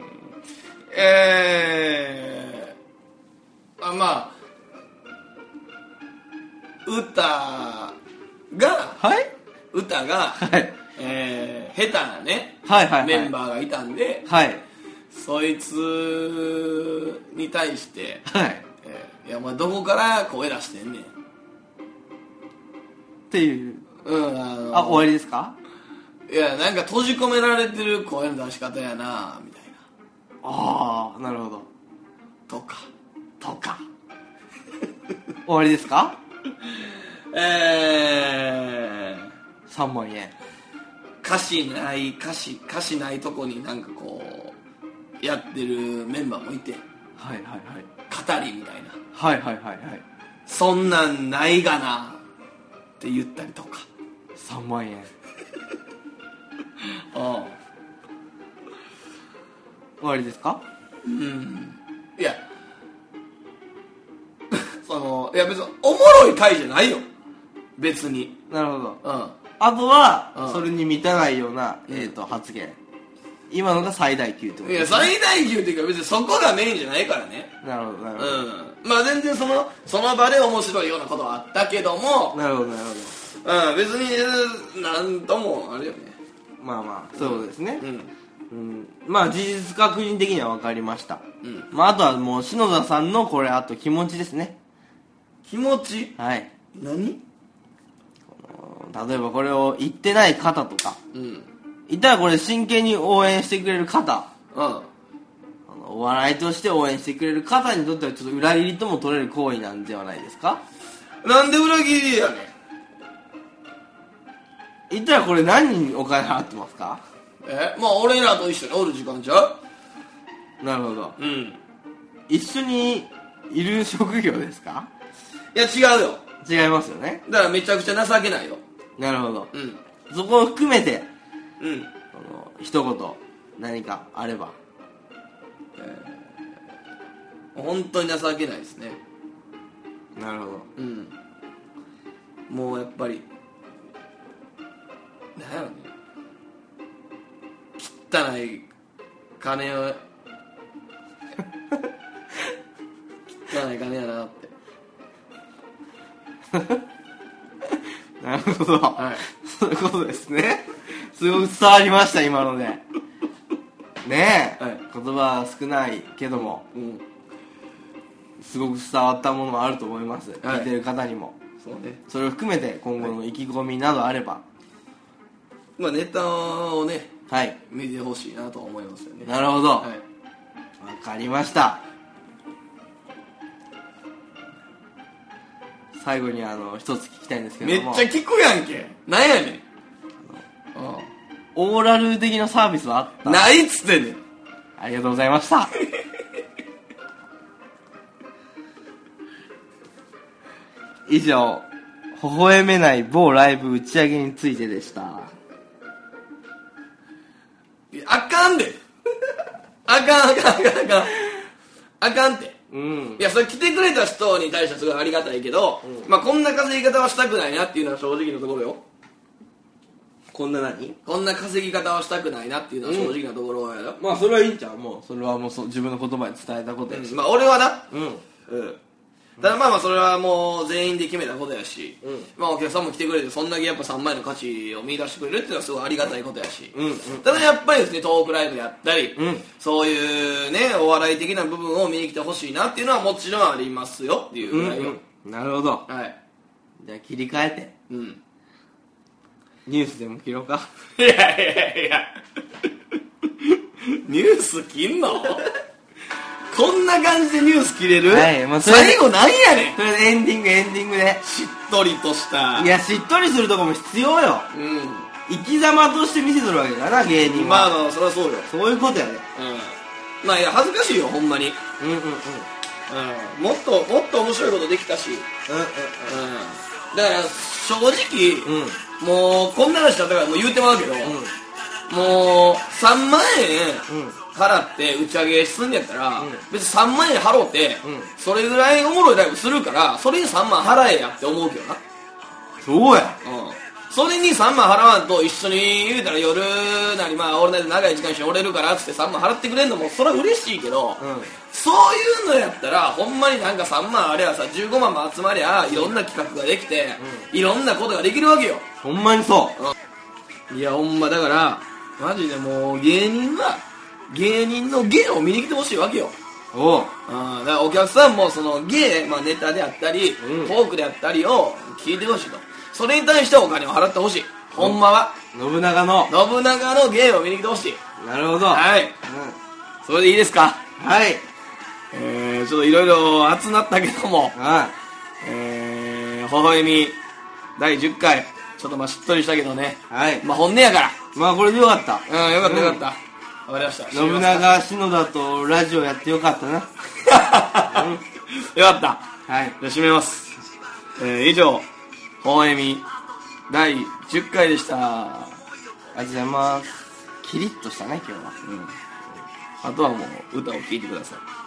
えー、あまあ歌がはい。歌が、はいえー、下手なね、はいはいはい。メンバーがいたんではい。そいつに対して、はい。えーいやお前どこから声出してんねん。っていう。うんあのあ終わりですか？いやなんか閉じ込められてる声の出し方やなみたいな。ああなるほど。とか。とか。終わりですか？えー、3万円歌詞ない歌詞歌詞ないとこになんかこうやってるメンバーもいて。はいはい語りみたいな。はいはいはいはい。はいそんなんないがなって言ったりとか。3万円。あ 終わりですか？うん。いや。そのいや別におもろい回じゃないよ。別に。なるほど。うんあとはうん。それに満たないような、えー、と発言。今のが最大級ってこといや最大級っていうか別にそこがメインじゃないからね。なるほどなるほど、うん。まあ全然そのその場で面白いようなことはあったけども、なるほどなるほうん、別にえーなんともあれよね。どまあまあそういうことですね、うん。うん。まあ事実確認的には分かりました、うん。まあ、あとはもう篠田さんのこれあと気持ちですね。気持ち？はい。何？例えばこれを言ってない方とかうん。いたらこれ真剣に応援してくれる方。うん。あのお笑いとして応援してくれる方にとってはちょっと裏切りとも取れる行為なんではないですか？なんで裏切りやねん。言ったらこれ何人にお金払ってますか？えまあ俺らと一緒におる時間ちゃなるほど。ううん。一緒にいる職業ですか？いや違うよ。違いますよね。だからめちゃくちゃ情けないよなるほど。うん。そこを含めてうん。あの一言何かあれば。本当に情けないですね。なるほど。うん。もうやっぱりなんやろね。汚い金を 汚い金やなってなるほど、はい。そういうことですね。すごく伝わりました今ので。ねえ、はい。言葉は少ないけども。うんすごく伝わったものもあると思います、はい。聞いてる方にも。そうね。それを含めて今後の意気込みなどあれば。まあネタをねはい。見てほしいなとは思いますよね。なるほど。わ、はい。かりました最後にあの一つ聞きたいんですけめども。っちゃ聞くやんけ。なんやねん。オーラル的なサービスはあった。ないっつってんねん。ありがとうございました。以上微笑めない某ライブ打ち上げについてでした。いやあかんで。あかんあかんあかんあかん。あかんってうん。いやそれ来てくれた人に対してはすごいありがたいけど、まあこんな稼ぎ方はしたくないなっていうのは正直なところよ。こんな何？こんな稼ぎ方はしたくないなっていうのは正直なところやよ、まあそれはいいんちゃう？もうそれはもうそう自分の言葉で伝えたことやし。まあ俺はな。うん。うんただまあまあそれはもう全員で決めたことやし、うん。まあお客さんも来てくれてそんだけやっぱ3万円の価値を見出してくれるっていうのはすごいありがたいことやし、うんうん。ただやっぱりですねトークライブやったり、うん。そういうねお笑い的な部分を見に来てほしいなっていうのはもちろんありますよっていううんぐらいなるほど。はい。じゃあ切り替えて。うん。ニュースでも切ろうか。いやいやいや。ニュース切んの？こんな感じでニュース切れる、はい最後なんやねん。エンディングエンディングで。しっとりとした。いやしっとりするとこも必要よ。うん。生き様として見せとるわけだな芸人は、まあまあそりゃそうよ。そういうことやで。うん。まあいや恥ずかしいよほんまに。うんうんうん。うん。もっともっと面白いことできたし。うんうんだから正直、うん。うんもうこんな話だったからもう言うてまうけど、うん。もう3万円。うん払って打ち上げすんねやったら、うん。別に3万円払うて、うん。それぐらいおもろいライブするからそれに3万払えやって思うけどな。そうや。うん。それに3万払わんと一緒に言うたら夜なりまあ俺なり長い時間一緒におれるからっつって3万払ってくれんのもそれは嬉しいけど、うん。そういうのやったらほんまになんか3万あればさ15万も集まりゃいろんな企画ができて、いろんなことができるわけよ。ほんまにそう。いやほんまだからマジでもう芸人は芸人の芸を見に来てほしいわけよ。おう。うん。だからお客さんもその芸、まあ、ネタであったり、うん。トークであったりを聞いてほしいと。それに対してお金を払ってほしい。ほんまは。信長の。信長の芸を見に来てほしい。なるほど。はい。うん。それでいいですか？はい。えー、ちょっといろいろ熱なったけども。はえー、微笑み第10回。ちょっとまあしっとりしたけどね。いはい。まあ本音やから。まあこれでよかった。うんよかったよかった、わかりました。信長篠田とラジオやってよかったな。よかった。はい。じゃあ締めます、えー、以上「ほえみ」第10回でした、ありがとうございます。キリッとしたね今日は。あとはもう歌を聴いてください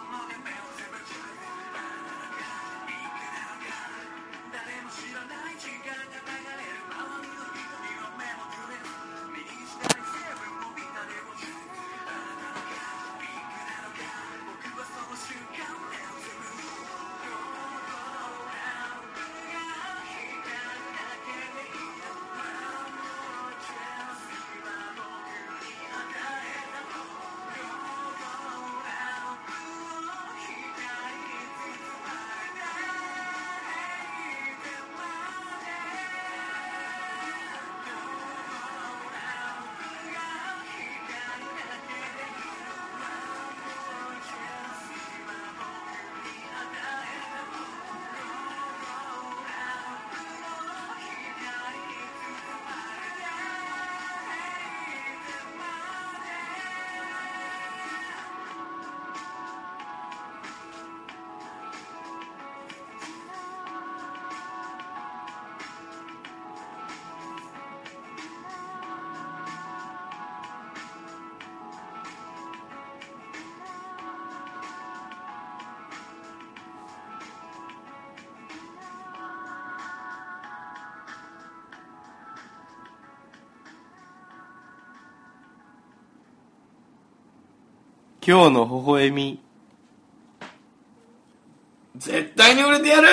今日の微笑み。絶対に売れてやる！ー